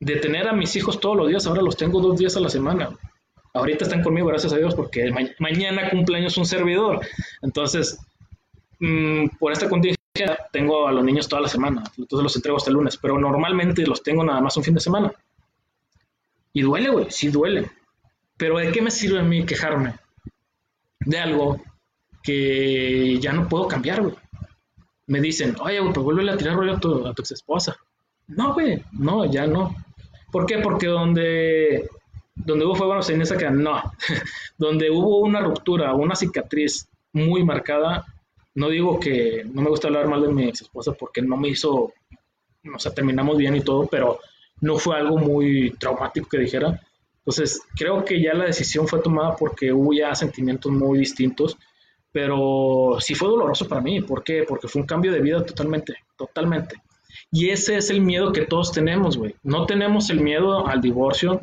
De tener a mis hijos todos los días, ahora los tengo dos días a la semana ahorita están conmigo, gracias a Dios, porque mañana cumpleaños un servidor. Entonces, mm, por esta contingencia tengo a los niños toda la semana, entonces los entrego hasta el lunes, pero normalmente los tengo nada más un fin de semana. Y duele, güey, sí duele. Pero ¿de qué me sirve a mí quejarme? De algo que ya no puedo cambiar, güey. Me dicen, oye, güey, pues vuelve a tirar rollo a tu, a tu ex esposa. No, güey, no, ya no. ¿Por qué? Porque donde donde hubo fuego en esa que no, [laughs] donde hubo una ruptura, una cicatriz muy marcada, no digo que no me gusta hablar mal de mi ex esposa porque no me hizo, o sea, terminamos bien y todo, pero no fue algo muy traumático que dijera. Entonces, creo que ya la decisión fue tomada porque hubo ya sentimientos muy distintos, pero sí fue doloroso para mí. ¿Por qué? Porque fue un cambio de vida totalmente, totalmente. Y ese es el miedo que todos tenemos, güey. No tenemos el miedo al divorcio,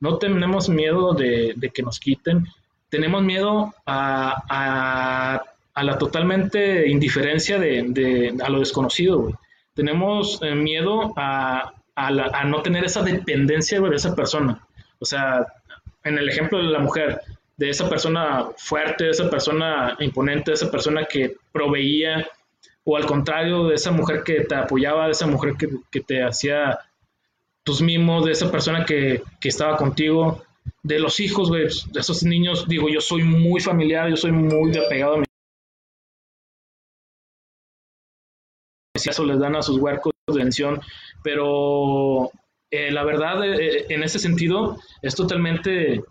no tenemos miedo de, que nos quiten, tenemos miedo a, la totalmente indiferencia de, a lo desconocido, Tenemos eh, miedo a, no tener esa dependencia de esa persona. O sea, en el ejemplo de la mujer, de esa persona fuerte, de esa persona imponente, de esa persona que proveía, o al contrario, de esa mujer que te apoyaba, de esa mujer que, te hacía tus mimos, de esa persona que, que estaba contigo, de los hijos, güey, de esos niños, digo, yo soy muy familiar, yo soy muy apegado a mi eso les dan a sus huercos de tensión, pero eh, la verdad, eh, en ese sentido, es totalmente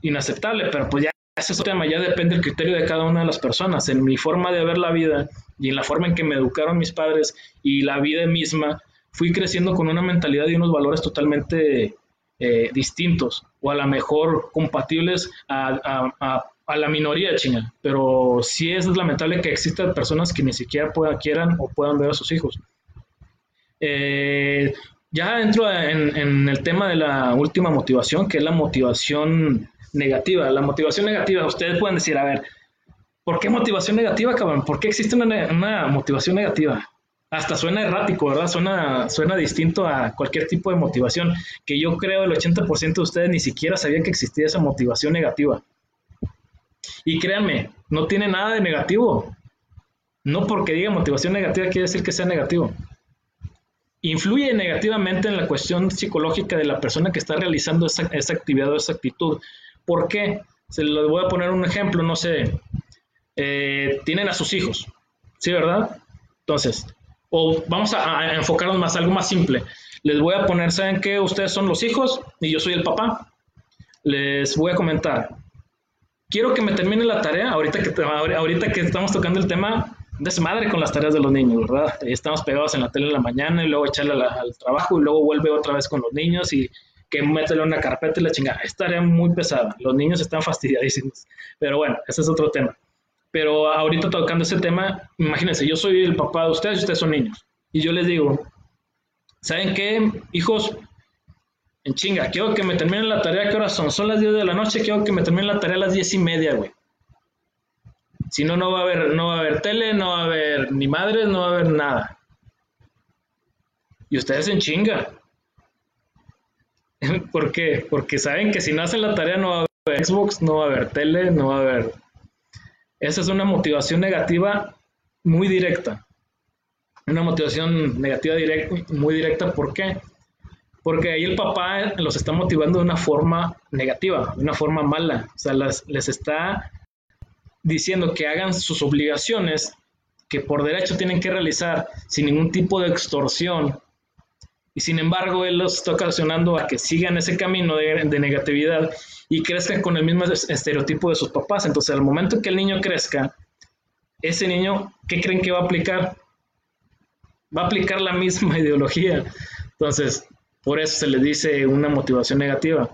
inaceptable, pero pues ya ese tema, ya depende del criterio de cada una de las personas. En mi forma de ver la vida y en la forma en que me educaron mis padres y la vida misma, fui creciendo con una mentalidad y unos valores totalmente eh, distintos o a lo mejor compatibles a, la minoría chinga. Pero sí es lamentable que existan personas que ni siquiera quieran o puedan ver a sus hijos. Eh, ya entro en, el tema de la última motivación, que es la motivación negativa. La motivación negativa, ustedes pueden decir, a ver, ¿por qué motivación negativa, cabrón? ¿Por qué existe una, motivación negativa? Hasta suena errático, ¿verdad? Suena, suena distinto a cualquier tipo de motivación, que yo creo el 80% de ustedes ni siquiera sabían que existía esa motivación negativa. Y créanme, no tiene nada de negativo. No porque diga motivación negativa quiere decir que sea negativo influye negativamente en la cuestión psicológica de la persona que está realizando esa, actividad o esa actitud. ¿Por qué? Se les voy a poner un ejemplo, no sé, eh, tienen a sus hijos, ¿sí, verdad? Entonces, o vamos a, enfocarnos más, algo más simple. Les voy a poner, ¿saben qué? Ustedes son los hijos y yo soy el papá. Les voy a comentar. Quiero que me termine la tarea, ahorita que, ahorita que estamos tocando el tema, desmadre con las tareas de los niños, ¿verdad? Estamos pegados en la tele en la mañana y luego echarle al trabajo y luego vuelve otra vez con los niños y que métele una carpeta y la chingada. Es tarea muy pesada. Los niños están fastidiadísimos. Pero bueno, ese es otro tema. Pero ahorita tocando ese tema, imagínense, yo soy el papá de ustedes y ustedes son niños. Y yo les digo, ¿saben qué, hijos? En chinga, quiero que me terminen la tarea, ¿qué horas son? Son las 10 de la noche, quiero que me terminen la tarea a las 10 y media, güey. Si no, no va a haber, no va a haber tele, no va a haber ni madres, no va a haber nada. Y ustedes en chinga. [laughs] ¿Por qué? Porque saben que si no hacen la tarea no va a haber Xbox, no va a haber tele, no va a haber... Esa es una motivación negativa muy directa. Una motivación negativa muy directa, ¿por qué? Porque ahí el papá los está motivando de una forma negativa, de una forma mala. O sea, les está diciendo que hagan sus obligaciones que por derecho tienen que realizar sin ningún tipo de extorsión. Y sin embargo, él los está ocasionando a que sigan ese camino de, negatividad y crezcan con el mismo estereotipo de sus papás. Entonces, al momento que el niño crezca, ese niño, ¿qué creen que va a aplicar? Va a aplicar la misma [laughs] ideología. Entonces, por eso se le dice una motivación negativa.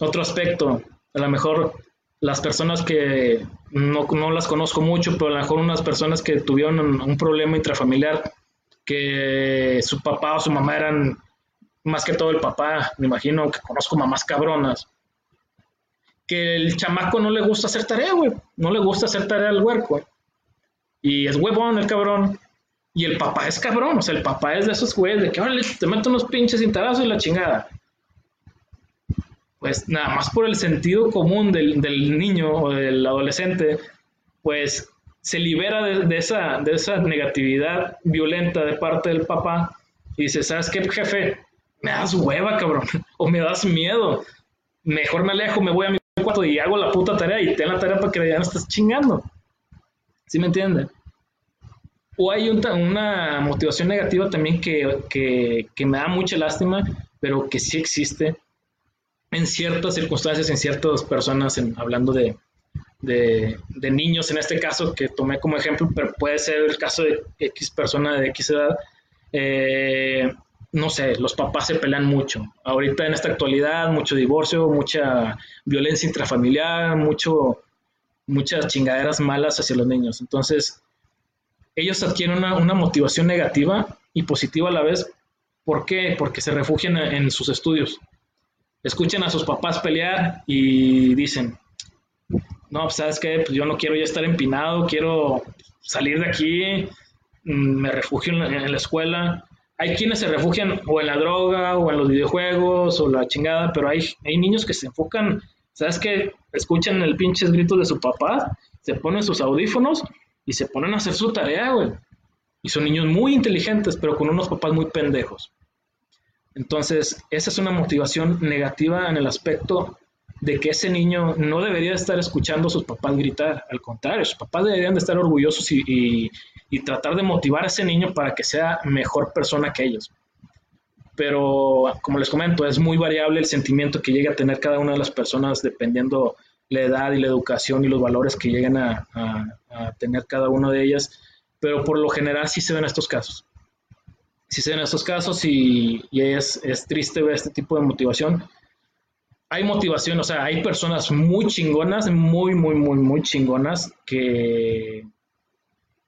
Otro aspecto, a lo mejor las personas que no, no, las conozco mucho, pero a lo mejor unas personas que tuvieron un, problema intrafamiliar, que su papá o su mamá eran más que todo el papá, me imagino que conozco mamás cabronas, que el chamaco no le gusta hacer tarea, güey, no le gusta hacer tarea al huerco, y es huevón el cabrón, y el papá es cabrón, o sea, el papá es de esos güeyes de que, órale, te meto unos pinches cintarazos y la chingada pues nada más por el sentido común del, niño o del adolescente, pues se libera de, esa, de esa negatividad violenta de parte del papá y dice, ¿sabes qué, jefe? Me das hueva, cabrón, [laughs] o me das miedo. Mejor me alejo, me voy a mi cuarto y hago la puta tarea y ten la tarea para que ya no estés chingando. ¿Sí me entiende? O hay una motivación negativa también que, que me da mucha lástima, pero que sí existe, en ciertas circunstancias, en ciertas personas, hablando de, niños en este caso que tomé como ejemplo, pero puede ser el caso de X persona de X edad, eh, no sé, los papás se pelean mucho. Ahorita en esta actualidad, mucho divorcio, mucha violencia intrafamiliar, mucho, muchas chingaderas malas hacia los niños. Entonces, ellos adquieren una, motivación negativa y positiva a la vez. ¿Por qué? Porque se refugian en sus estudios escuchan a sus papás pelear y dicen, no, pues, sabes qué, pues yo no quiero ya estar empinado, quiero salir de aquí, mm, me refugio en la, escuela. Hay quienes se refugian o en la droga o en los videojuegos o la chingada, pero hay, hay niños que se enfocan ¿Sabes qué? Escuchan el pinche grito de su papá, se ponen sus audífonos y se ponen a hacer su tarea, güey. Y son niños muy inteligentes, pero con unos papás muy pendejos. Entonces, esa es una motivación negativa en el aspecto de que ese niño no debería estar escuchando a sus papás gritar. Al contrario, sus papás deberían de estar orgullosos y, tratar de motivar a ese niño para que sea mejor persona que ellos. Pero, como les comento, es muy variable el sentimiento que llega a tener cada una de las personas dependiendo la edad y la educación y los valores que lleguen a, tener cada una de ellas. Pero por lo general sí se ven estos casos. Sí se ven estos casos y, es, es triste ver este tipo de motivación hay motivación, o sea, hay personas muy chingonas, muy, muy, muy, muy chingonas que,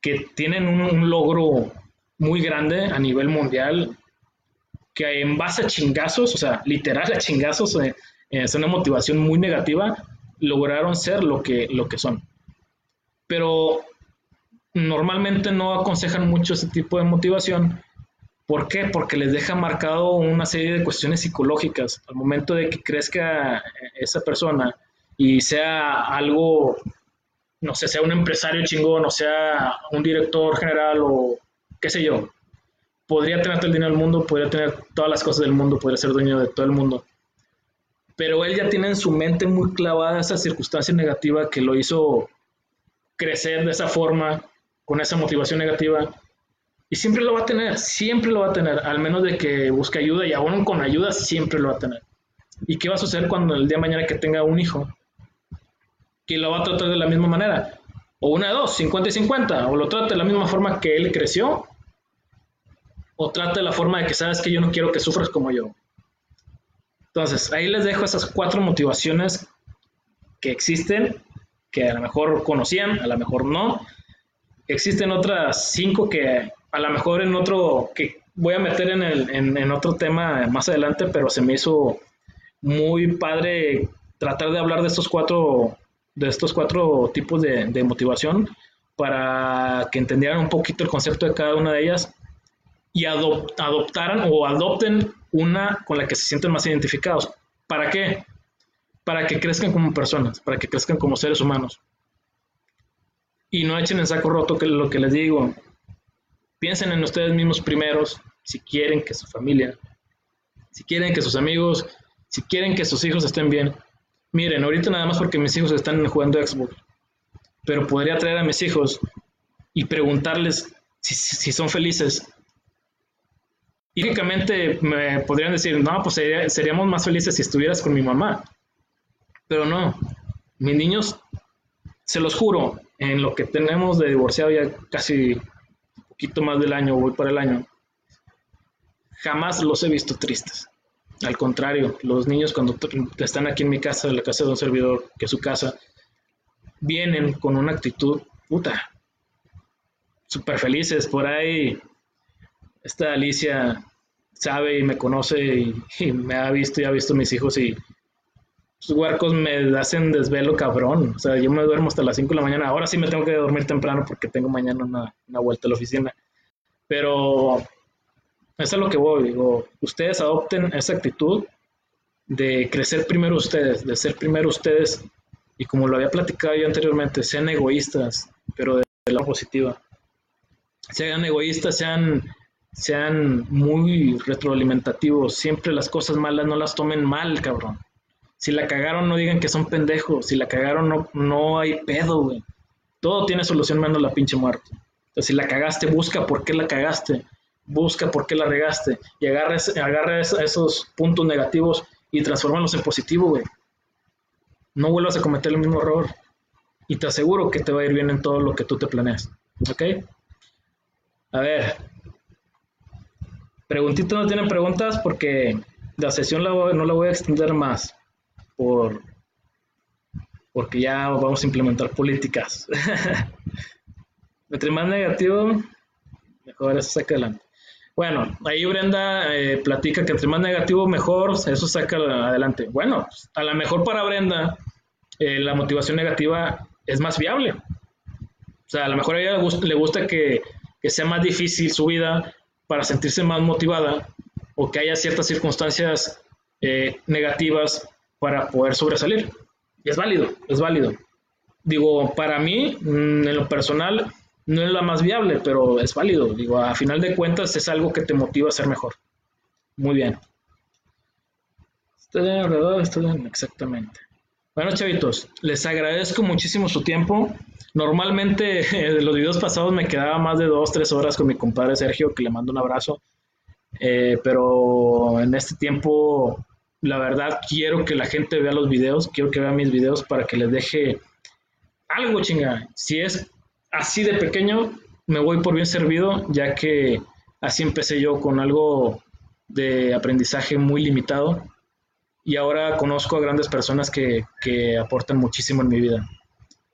que tienen un, logro muy grande a nivel mundial, que en base a chingazos, o sea, literal a chingazos, eh, eh, es una motivación muy negativa, lograron ser lo que, lo que son. Pero normalmente no aconsejan mucho ese tipo de motivación ¿Por qué? Porque les deja marcado una serie de cuestiones psicológicas. Al momento de que crezca esa persona y sea algo, no sé, sea un empresario chingón, o sea un director general o qué sé yo, podría tener todo el dinero del mundo, podría tener todas las cosas del mundo, podría ser dueño de todo el mundo. Pero él ya tiene en su mente muy clavada esa circunstancia negativa que lo hizo crecer de esa forma, con esa motivación negativa, y siempre lo va a tener, siempre lo va a tener, al menos de que busque ayuda y aún con ayuda siempre lo va a tener. ¿Y qué va a suceder cuando el día de mañana que tenga un hijo? Que lo va a tratar de la misma manera. O una de dos, 50 y 50. O lo trata de la misma forma que él creció. O trata de la forma de que sabes que yo no quiero que sufras como yo. Entonces, ahí les dejo esas cuatro motivaciones que existen, que a lo mejor conocían, a lo mejor no. Existen otras cinco que a lo mejor en otro, que voy a meter en, el, en, otro tema más adelante, pero se me hizo muy padre tratar de hablar de estos cuatro, de estos cuatro tipos de, motivación para que entendieran un poquito el concepto de cada una de ellas y adoptaran o adopten una con la que se sienten más identificados. ¿Para qué? Para que crezcan como personas, para que crezcan como seres humanos. Y no echen en saco roto que lo que les digo. Piensen en ustedes mismos primeros, si quieren que su familia, si quieren que sus amigos, si quieren que sus hijos estén bien. Miren, ahorita nada más porque mis hijos están jugando Xbox, pero podría traer a mis hijos y preguntarles si, son felices. Y me podrían decir, no, pues seríamos más felices si estuvieras con mi mamá. Pero no, mis niños, se los juro, en lo que tenemos de divorciado ya casi poquito más del año, voy para el año, jamás los he visto tristes. Al contrario, los niños cuando están aquí en mi casa, en la casa de un servidor, que es su casa, vienen con una actitud puta, súper felices. Por ahí, esta Alicia sabe y me conoce y, me ha visto y ha visto mis hijos y sus huercos me hacen desvelo cabrón. O sea, yo me duermo hasta las 5 de la mañana. Ahora sí me tengo que dormir temprano porque tengo mañana una, vuelta a la oficina. Pero eso es lo que voy. Digo, ustedes adopten esa actitud de crecer primero ustedes, de ser primero ustedes. Y como lo había platicado yo anteriormente, sean egoístas, pero de la positiva. Sean egoístas, sean, sean muy retroalimentativos. Siempre las cosas malas no las tomen mal, cabrón. Si la cagaron, no digan que son pendejos. Si la cagaron, no, no hay pedo, güey. Todo tiene solución menos la pinche muerte. Si la cagaste, busca por qué la cagaste. Busca por qué la regaste. Y agarra, esos puntos negativos y transformalos en positivo, güey. No vuelvas a cometer el mismo error. Y te aseguro que te va a ir bien en todo lo que tú te planeas. ¿Ok? A ver. Preguntitos no tienen preguntas porque la sesión no la voy a extender más por porque ya vamos a implementar políticas. [laughs] Entre más negativo, mejor eso saca adelante. Bueno, ahí Brenda eh, platica que entre más negativo, mejor, eso saca adelante. Bueno, a lo mejor para Brenda eh, la motivación negativa es más viable. O sea, a lo mejor a ella le gusta, que, que sea más difícil su vida para sentirse más motivada o que haya ciertas circunstancias eh, negativas para poder sobresalir. Y es válido, es válido. Digo, para mí, mm, en lo personal, no es la más viable, pero es válido. Digo, a final de cuentas es algo que te motiva a ser mejor. Muy bien. Estoy alrededor, estoy exactamente. Bueno, chavitos, les agradezco muchísimo su tiempo. Normalmente [laughs] de los videos pasados me quedaba más de dos, tres horas con mi compadre Sergio, que le mando un abrazo. Eh, pero en este tiempo, la verdad, quiero que la gente vea los videos, quiero que vea mis videos para que les deje algo chinga. Si es así de pequeño, me voy por bien servido, ya que así empecé yo con algo de aprendizaje muy limitado y ahora conozco a grandes personas que, que aportan muchísimo en mi vida.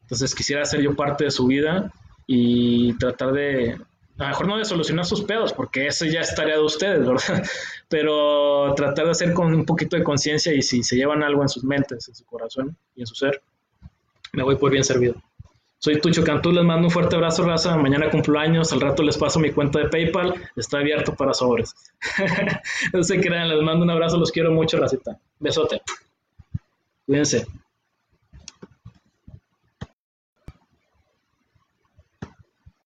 Entonces quisiera ser yo parte de su vida y tratar de, a lo mejor no de solucionar sus pedos, porque eso ya es tarea de ustedes, ¿verdad? [laughs] Pero tratar de hacer con un poquito de conciencia y si se llevan algo en sus mentes, en su corazón y en su ser, me voy por bien servido. Soy Tucho Cantú, les mando un fuerte abrazo, raza. Mañana cumplo años, al rato les paso mi cuenta de PayPal, está abierto para sobres. [laughs] no se crean, les mando un abrazo, los quiero mucho, racita. Besote. Cuídense.